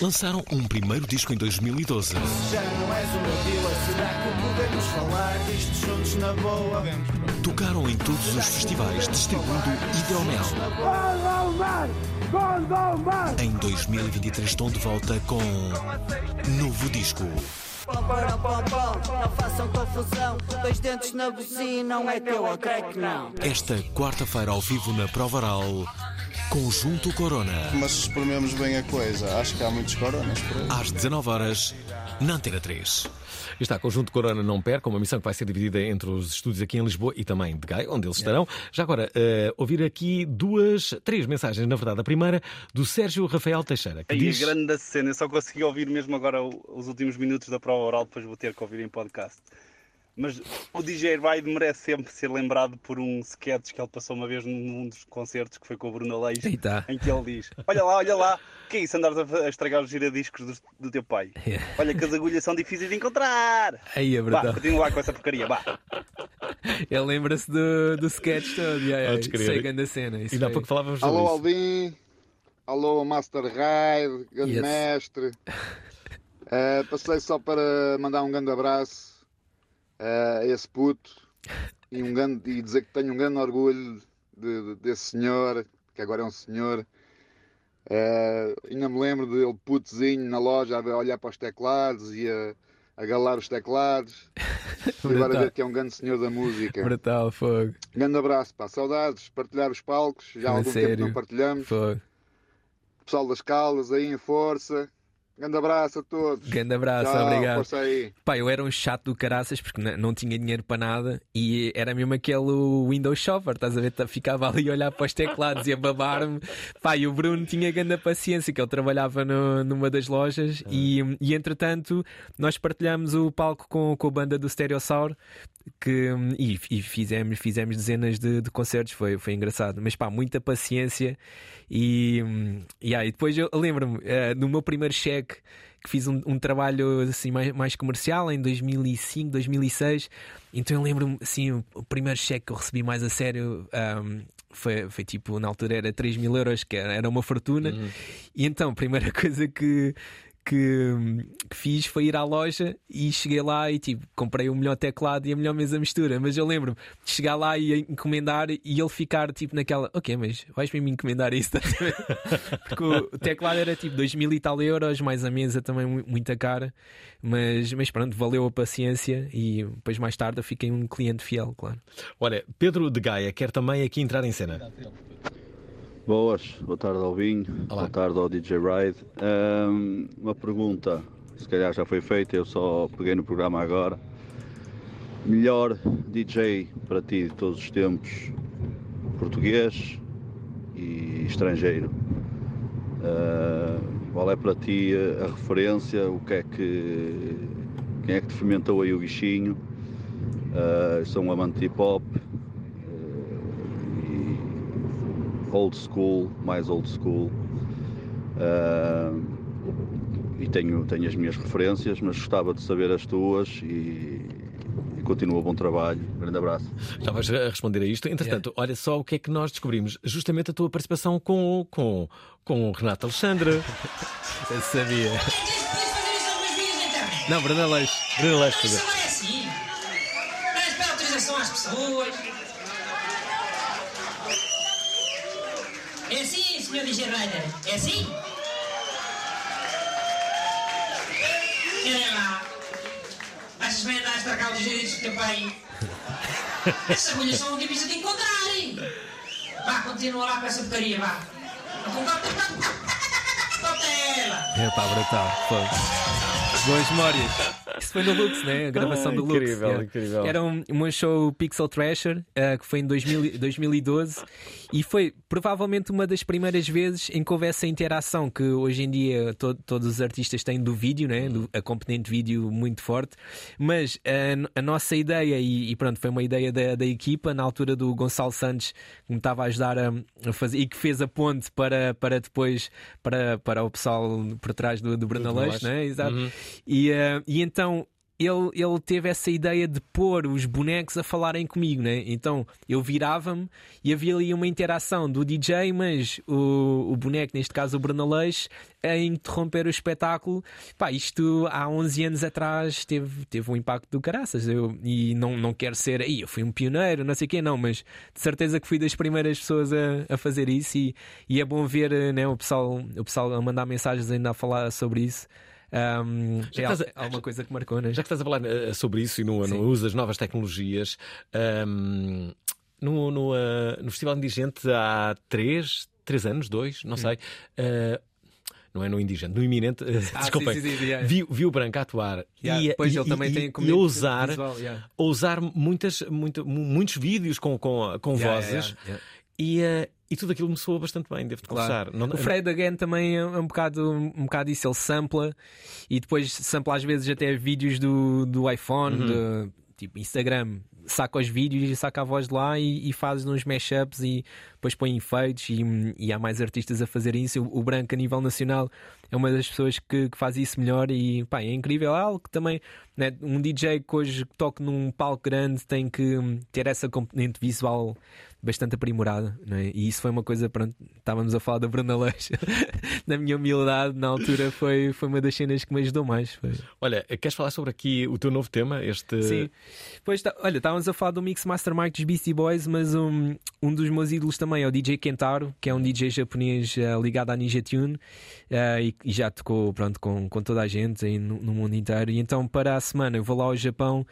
S1: Lançaram um primeiro disco em 2012.
S5: Já não és o meu dealer, será que podemos falar disto juntos na boa?
S1: Tocaram em todos os festivais distribuindo Hidromel. Em 2023 estão de volta com novo disco.
S5: Pão, pão, pão, pão, não façam confusão. Dois dentes na buzina, não é que eu creio que não.
S1: Esta quarta-feira ao vivo na Prova Oral, Conjunto Corona.
S6: Mas se esprememos bem a coisa, acho que há muitos coronas por aí.
S1: Às 19 horas na Antena 3.
S3: Está, Conjunto Corona não perca, uma missão que vai ser dividida entre os estúdios aqui em Lisboa e também de Gaia, onde eles estarão. Já agora, eh, ouvir aqui duas, três mensagens, na verdade. A primeira do Sérgio Rafael Teixeira, que
S15: Aí
S3: diz...
S15: a grande cena, eu só consegui ouvir mesmo agora os últimos minutos da prova oral, depois vou ter que ouvir em podcast. Mas o DJ Ride merece sempre ser lembrado por um sketch que ele passou uma vez num dos concertos que foi com o Bruno Aleixo,
S4: Eita.
S15: em que ele diz: Olha lá, olha lá, o que é isso andares a, estragar os giradiscos do, do teu pai? Olha que as agulhas são difíceis de encontrar.
S4: Aí é
S15: Vá,
S4: verdade.
S15: continua lá com essa porcaria, vá.
S4: Ele lembra-se do, do sketch todo. Yeah, yeah. Isso é grande cena.
S3: Ainda há pouco falávamos
S16: Alô,
S3: isso.
S16: Alvin. Alô, Master Ride, grande
S4: Yes.
S16: mestre. Eh, passei só para mandar um grande abraço a esse puto e, um grande, e dizer que tenho um grande orgulho de- de- desse senhor, que agora é um senhor. Eh, ainda me lembro dele putozinho na loja a olhar para os teclados e a, a galar os teclados. E agora ver que é um grande senhor da música.
S4: Brutal, fogo.
S16: Grande abraço, pá. Saudades, partilhar os palcos. Já há algum tempo
S4: sério?
S16: que não partilhamos.
S4: Fogo.
S16: Pessoal das Caldas aí em força. Grande abraço a todos.
S4: Grande abraço,
S16: Tchau,
S4: obrigado. Pá, eu era um chato do caraças porque não tinha dinheiro para nada e era mesmo aquele Windows Shopper, estás a ver? Ficava ali a olhar para os teclados e a babar-me. Pá, e o Bruno tinha grande paciência, que ele trabalhava no- numa das lojas e, e entretanto nós partilhamos o palco com, com a banda do Stereossauro que, e, e fizemos, fizemos dezenas de, de concertos, foi, foi engraçado. Mas pá, muita paciência e, e, aí depois eu lembro-me eh, no meu primeiro cheque que fiz um, um trabalho assim mais, mais comercial em 2005, 2006. Então eu lembro-me assim, o, primeiro cheque que eu recebi mais a sério ahm, foi, foi tipo, na altura era 3 mil euros, que era, era uma fortuna. E então a primeira coisa que, que, que fiz foi ir à loja e cheguei lá e tipo, comprei o melhor teclado e a melhor mesa mistura. Mas eu lembro-me de chegar lá e encomendar e ele ficar tipo naquela, ok, mas vais mim encomendar isso? Porque o teclado era tipo 2 mil e tal euros, mais a mesa também mu- muita cara. Mas, mas pronto, valeu a paciência e depois mais tarde eu fiquei um cliente fiel, claro.
S3: Olha, Pedro de Gaia quer também aqui entrar em cena.
S17: Boas, boa tarde ao Vinho, boa tarde ao DJ Ride. Ahm, uma pergunta, se calhar já foi feita, eu só peguei no programa agora. Melhor DJ para ti de todos os tempos, português e estrangeiro. Ah, qual é para ti a referência? O que é que. Quem é que te fomentou aí o bichinho? Ah, sou um amante de hip hop, old school, mais old school. Ah, e tenho, tenho as minhas referências, mas gostava de saber as tuas e, e continua bom trabalho. Grande abraço.
S3: Já vais a responder a isto. Entretanto, olha só o que é que nós descobrimos. Justamente a tua participação com, com, com o Renato Alexandre.
S4: Eu sabia. Não, Bruna Leix.
S3: Bruna Leix,
S18: não é assim. Não é para autorização às pessoas. É assim, senhor DJ Rider. É assim? Olha lá. Achas bem andar a estragar os direitos do teu pai? Essas agulhas são difíceis de encontrar, hein? Vá, continua lá com essa porcaria, vá. Corta ela.
S4: É pá, brutal. Boas memórias. Isso foi no Lux, né? A gravação
S3: Ah,
S4: do Lux.
S3: incrível,
S4: yeah.
S3: incrível.
S4: Era um, um show Pixel Thrasher eh, que foi em 2000 2012 e foi provavelmente uma das primeiras vezes em que houve essa interação que hoje em dia to- todos os artistas têm do vídeo, né? Do, a componente vídeo muito forte. Mas eh, a nossa ideia, e, e pronto, foi uma ideia da, da equipa na altura do Gonçalo Santos que me estava a ajudar a, a fazer e que fez a ponte para, para depois para, para o pessoal por trás do, do Leix. né? Exato.
S3: Uhum.
S4: E, eh, e então ele, ele teve essa ideia de pôr os bonecos a falarem comigo, né? Então eu virava-me e havia ali uma interação do DJ, mas o, o boneco, neste caso o Bruno Leix, a interromper o espetáculo. Pá, isto há 11 anos atrás teve, teve um impacto do caraças. Eu, e não, não quero ser, aí eu fui um pioneiro, não sei o quê, não, mas de certeza que fui das primeiras pessoas a, a fazer isso e, e é bom ver eh, né, o, pessoal, o pessoal a mandar mensagens ainda a falar sobre isso. Um,
S3: Já
S4: é
S3: estás
S4: al- alguma coisa que marcou, né?
S3: Já que estás a falar eh, sobre isso e no, no uso das novas tecnologias, ahm, no, no, eh, no Festival Indigente há três, três anos, dois, não sei. eh, não é no Indigente, no Iminente, eh,
S4: Ah,
S3: desculpem,
S4: sim, sim, sim, yeah.
S3: vi, vi o Branco a atuar
S4: Yeah,
S3: e,
S4: pois
S3: e,
S4: ele também
S3: e-
S4: tem
S3: e ousar,
S4: visual, yeah.
S3: ousar muitas, muito, mu- muitos vídeos com, com, com vozes. E, e tudo aquilo me soa bastante bem, devo-te
S4: Claro.
S3: confessar. Não-
S4: O Fred Again também é um bocado, um bocado isso, ele sampla e depois sampla às vezes até vídeos do, do iPhone,
S3: Uhum.
S4: de, tipo Instagram, saca os vídeos e saca a voz de lá e, e faz uns mashups e depois põe efeitos e, e há mais artistas a fazer isso. O, o Branco a nível nacional é uma das pessoas que, que faz isso melhor e pá, é incrível. É algo que também né, um DJ que hoje toque num palco grande tem que hum, ter essa componente visual bastante aprimorada, é? e isso foi uma coisa, pronto, estávamos a falar da Bruna Leix, na minha humildade, na altura, foi, foi uma das cenas que me ajudou mais. Foi.
S3: Olha, queres falar sobre aqui o teu novo tema? Este...
S4: Sim, pois, tá, olha, estávamos a falar do Mix Master Mike dos Beastie Boys, mas um, um dos meus ídolos também é o DJ Kentaro, que é um DJ japonês uh, ligado à Ninja Tune uh, e, e, já tocou pronto, com, com toda a gente aí no, no, mundo inteiro. E então, para a semana, eu vou lá ao Japão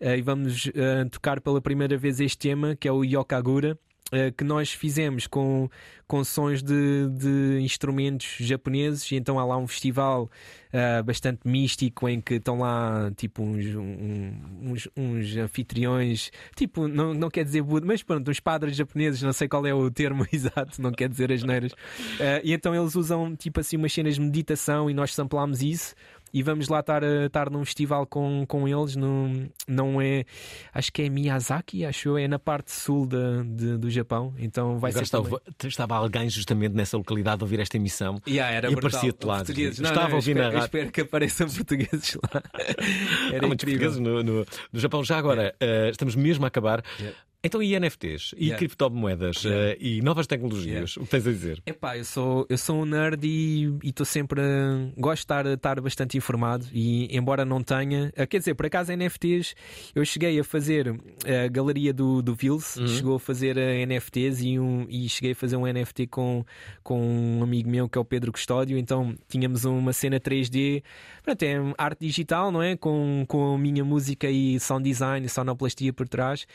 S4: uh, e vamos tocar pela primeira vez este tema, que é o Yokagura. Uh, que nós fizemos com, com sons de, de, instrumentos japoneses, e então há lá um festival uh, bastante místico em que estão lá tipo uns, um, uns, uns, anfitriões, tipo, não, não quer dizer Buda, mas pronto, uns padres japoneses, não sei qual é o termo exato, não quer dizer as neiras. Uh, e então eles usam tipo assim umas cenas de meditação e nós samplámos isso e vamos lá estar, estar num festival com, com eles. Num, não é, acho que é Miyazaki, acho é na parte sul de, de do Japão. Então vai
S3: Agora
S4: ser.
S3: Estava, estava alguém justamente nessa localidade a ouvir esta emissão
S4: yeah, era
S3: e aparecia-te lá.
S4: Portugueses. Não,
S3: estava
S4: não,
S3: a ouvir
S4: espero,
S3: na rádio.
S4: espero que apareçam portugueses lá. Era
S3: Há muitos portugueses no, no, no, Japão. Já agora, yeah. uh, estamos mesmo a acabar. Yeah. Então, e NFTs? E
S4: Yeah.
S3: criptomoedas?
S4: Yeah.
S3: eh, e novas tecnologias? O que tens a dizer?
S4: Epá, eu sou, eu sou um nerd e estou sempre. a- Gosto de estar, estar bastante informado. E embora não tenha. ah, Quer dizer, por acaso, NFTs, eu cheguei a fazer a galeria do, do Vils,
S3: Uhum.
S4: chegou a fazer ah, NFTs e, um, e cheguei a fazer um NFT com, com um amigo meu que é o Pedro Custódio. Então tínhamos uma cena 3D. Pronto, é arte digital, não é? Com, com a minha música e sound design, sonoplastia por trás.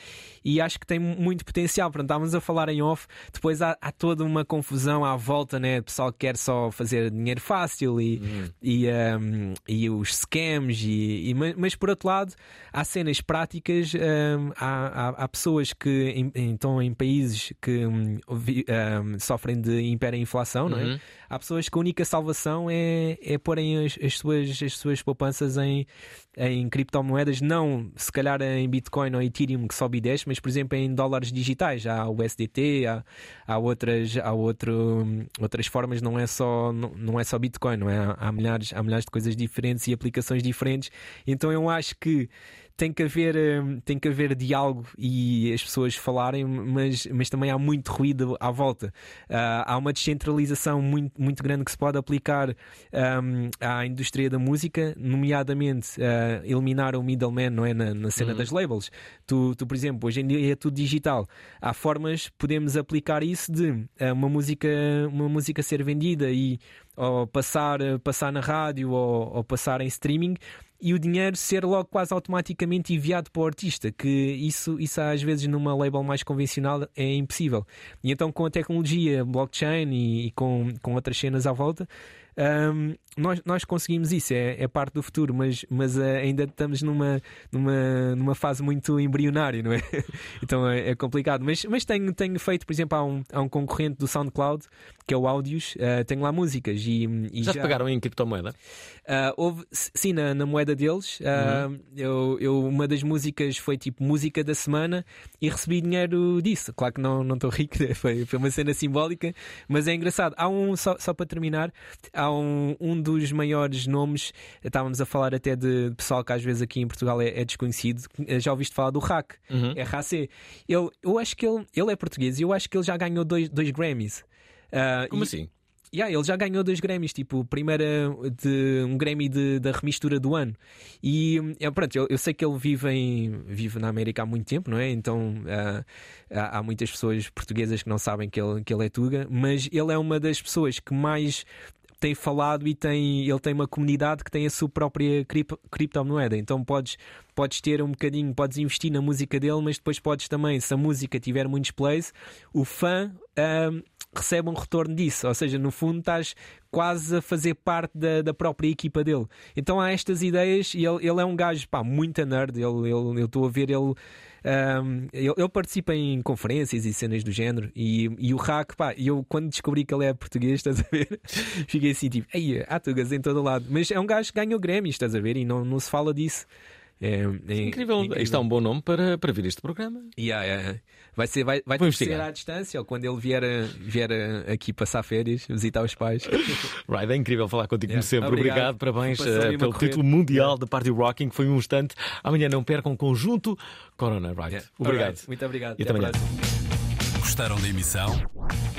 S4: E acho que tem muito potencial. Pronto, estávamos a falar em off. Depois há, há toda uma confusão à volta, né? O pessoal que quer só fazer dinheiro fácil e, e, um, e os scams. E, e- ma- mas por outro lado, há cenas práticas. um, há, há, há pessoas que em- estão em países que um, vi- um, sofrem de hiperinflação, não é?
S3: Uhum.
S4: Há pessoas que a única salvação é, é porem as, as suas, as suas poupanças em, em criptomoedas, não se calhar em Bitcoin ou Ethereum que sobe e desce, mas por exemplo em dólares digitais. Há o USDT, há, há, outras, há outro, outras formas, não é só, não, não é só Bitcoin, não é? Há, há milhares, há milhares de coisas diferentes e aplicações diferentes. Então eu acho que tem que haver hum, tem que haver diálogo e as pessoas falarem mas, mas também há muito ruído à volta. Ah, há uma descentralização muito, muito grande que se pode aplicar hum, à indústria da música nomeadamente ah, eliminar o middleman não é? Na, na cena
S3: Uhum.
S4: das labels. Tu, tu por exemplo hoje em dia é tudo digital. Há formas podemos aplicar isso de ah, uma música uma música ser vendida e ou passar passar na rádio ou, ou passar em streaming e o dinheiro ser logo quase automaticamente enviado para o artista, que isso, isso às vezes numa label mais convencional é impossível. E então com a tecnologia blockchain e, e com, com outras cenas à volta, hum, nós, nós conseguimos isso, é, é parte do futuro, mas, mas eh, ainda estamos numa, numa, numa fase muito embrionária, não é? então é, é complicado. Mas, mas tenho, tenho feito, por exemplo, há um, há um concorrente do SoundCloud, que é o Audios, eh, tenho lá músicas e, e
S3: Já te pagaram em criptomoeda?
S4: Uh, houve, sim, na, na moeda deles. Uh, eu, eu- uma das músicas foi tipo música da semana e recebi dinheiro disso. Claro que não não estou rico, né? foi, foi uma cena simbólica, mas é engraçado. Há um, só, só para terminar, há um, um dos maiores nomes. Estávamos a falar até de pessoal que às vezes aqui em Portugal é, é desconhecido. Já ouviste falar do Rack,
S3: Uhum.
S4: RAC. Ele, eu acho que ele, ele é português e eu acho que ele já ganhou dois, dois Grammys. Uh,
S3: Como
S4: e-
S3: assim?
S4: Yeah, ele já ganhou dois Grammys, tipo, primeira de um Grammy de- da remistura do ano. E é, pronto, eu, eu sei que ele vive, em, vive na América há muito tempo, não é? Então ah, há, há muitas pessoas portuguesas que não sabem que ele, que ele é Tuga, mas ele é uma das pessoas que mais tem falado e tem, ele tem uma comunidade que tem a sua própria crip- criptomoeda. Então podes, podes ter um bocadinho, podes investir na música dele, mas depois podes também, se a música tiver muitos plays, o fã ahm, recebe um retorno disso. Ou seja, no fundo estás quase a fazer parte da, da própria equipa dele. Então há estas ideias e ele, ele é um gajo pá, muito nerd. Ele, ele, eu estou a ver ele. ahm, ele, ele participa em conferências e cenas do género e, e o Hack, pá, eu quando descobri que ele é português, estás a ver? Fiquei assim, tipo, ei, há tugas em todo lado. Mas é um gajo que ganhou Grammy, estás a ver? E não, não se fala disso. É, é
S3: incrível. incrível. Isto é um bom nome para, para vir este programa.
S4: Yeah, yeah. Vai ser, vai, vai ter que ser à distância ou quando ele vier, vier aqui passar férias, visitar os pais.
S3: right, é incrível falar contigo como sempre. Obrigado, Obrigado parabéns uh, pelo título mundial yeah. de Party Rocking, que foi um instante. Amanhã não percam conjunto Corona, right? Yeah. Obrigado.
S4: Right. Muito obrigado.
S3: E até, até amanhã.
S1: Gostaram da emissão?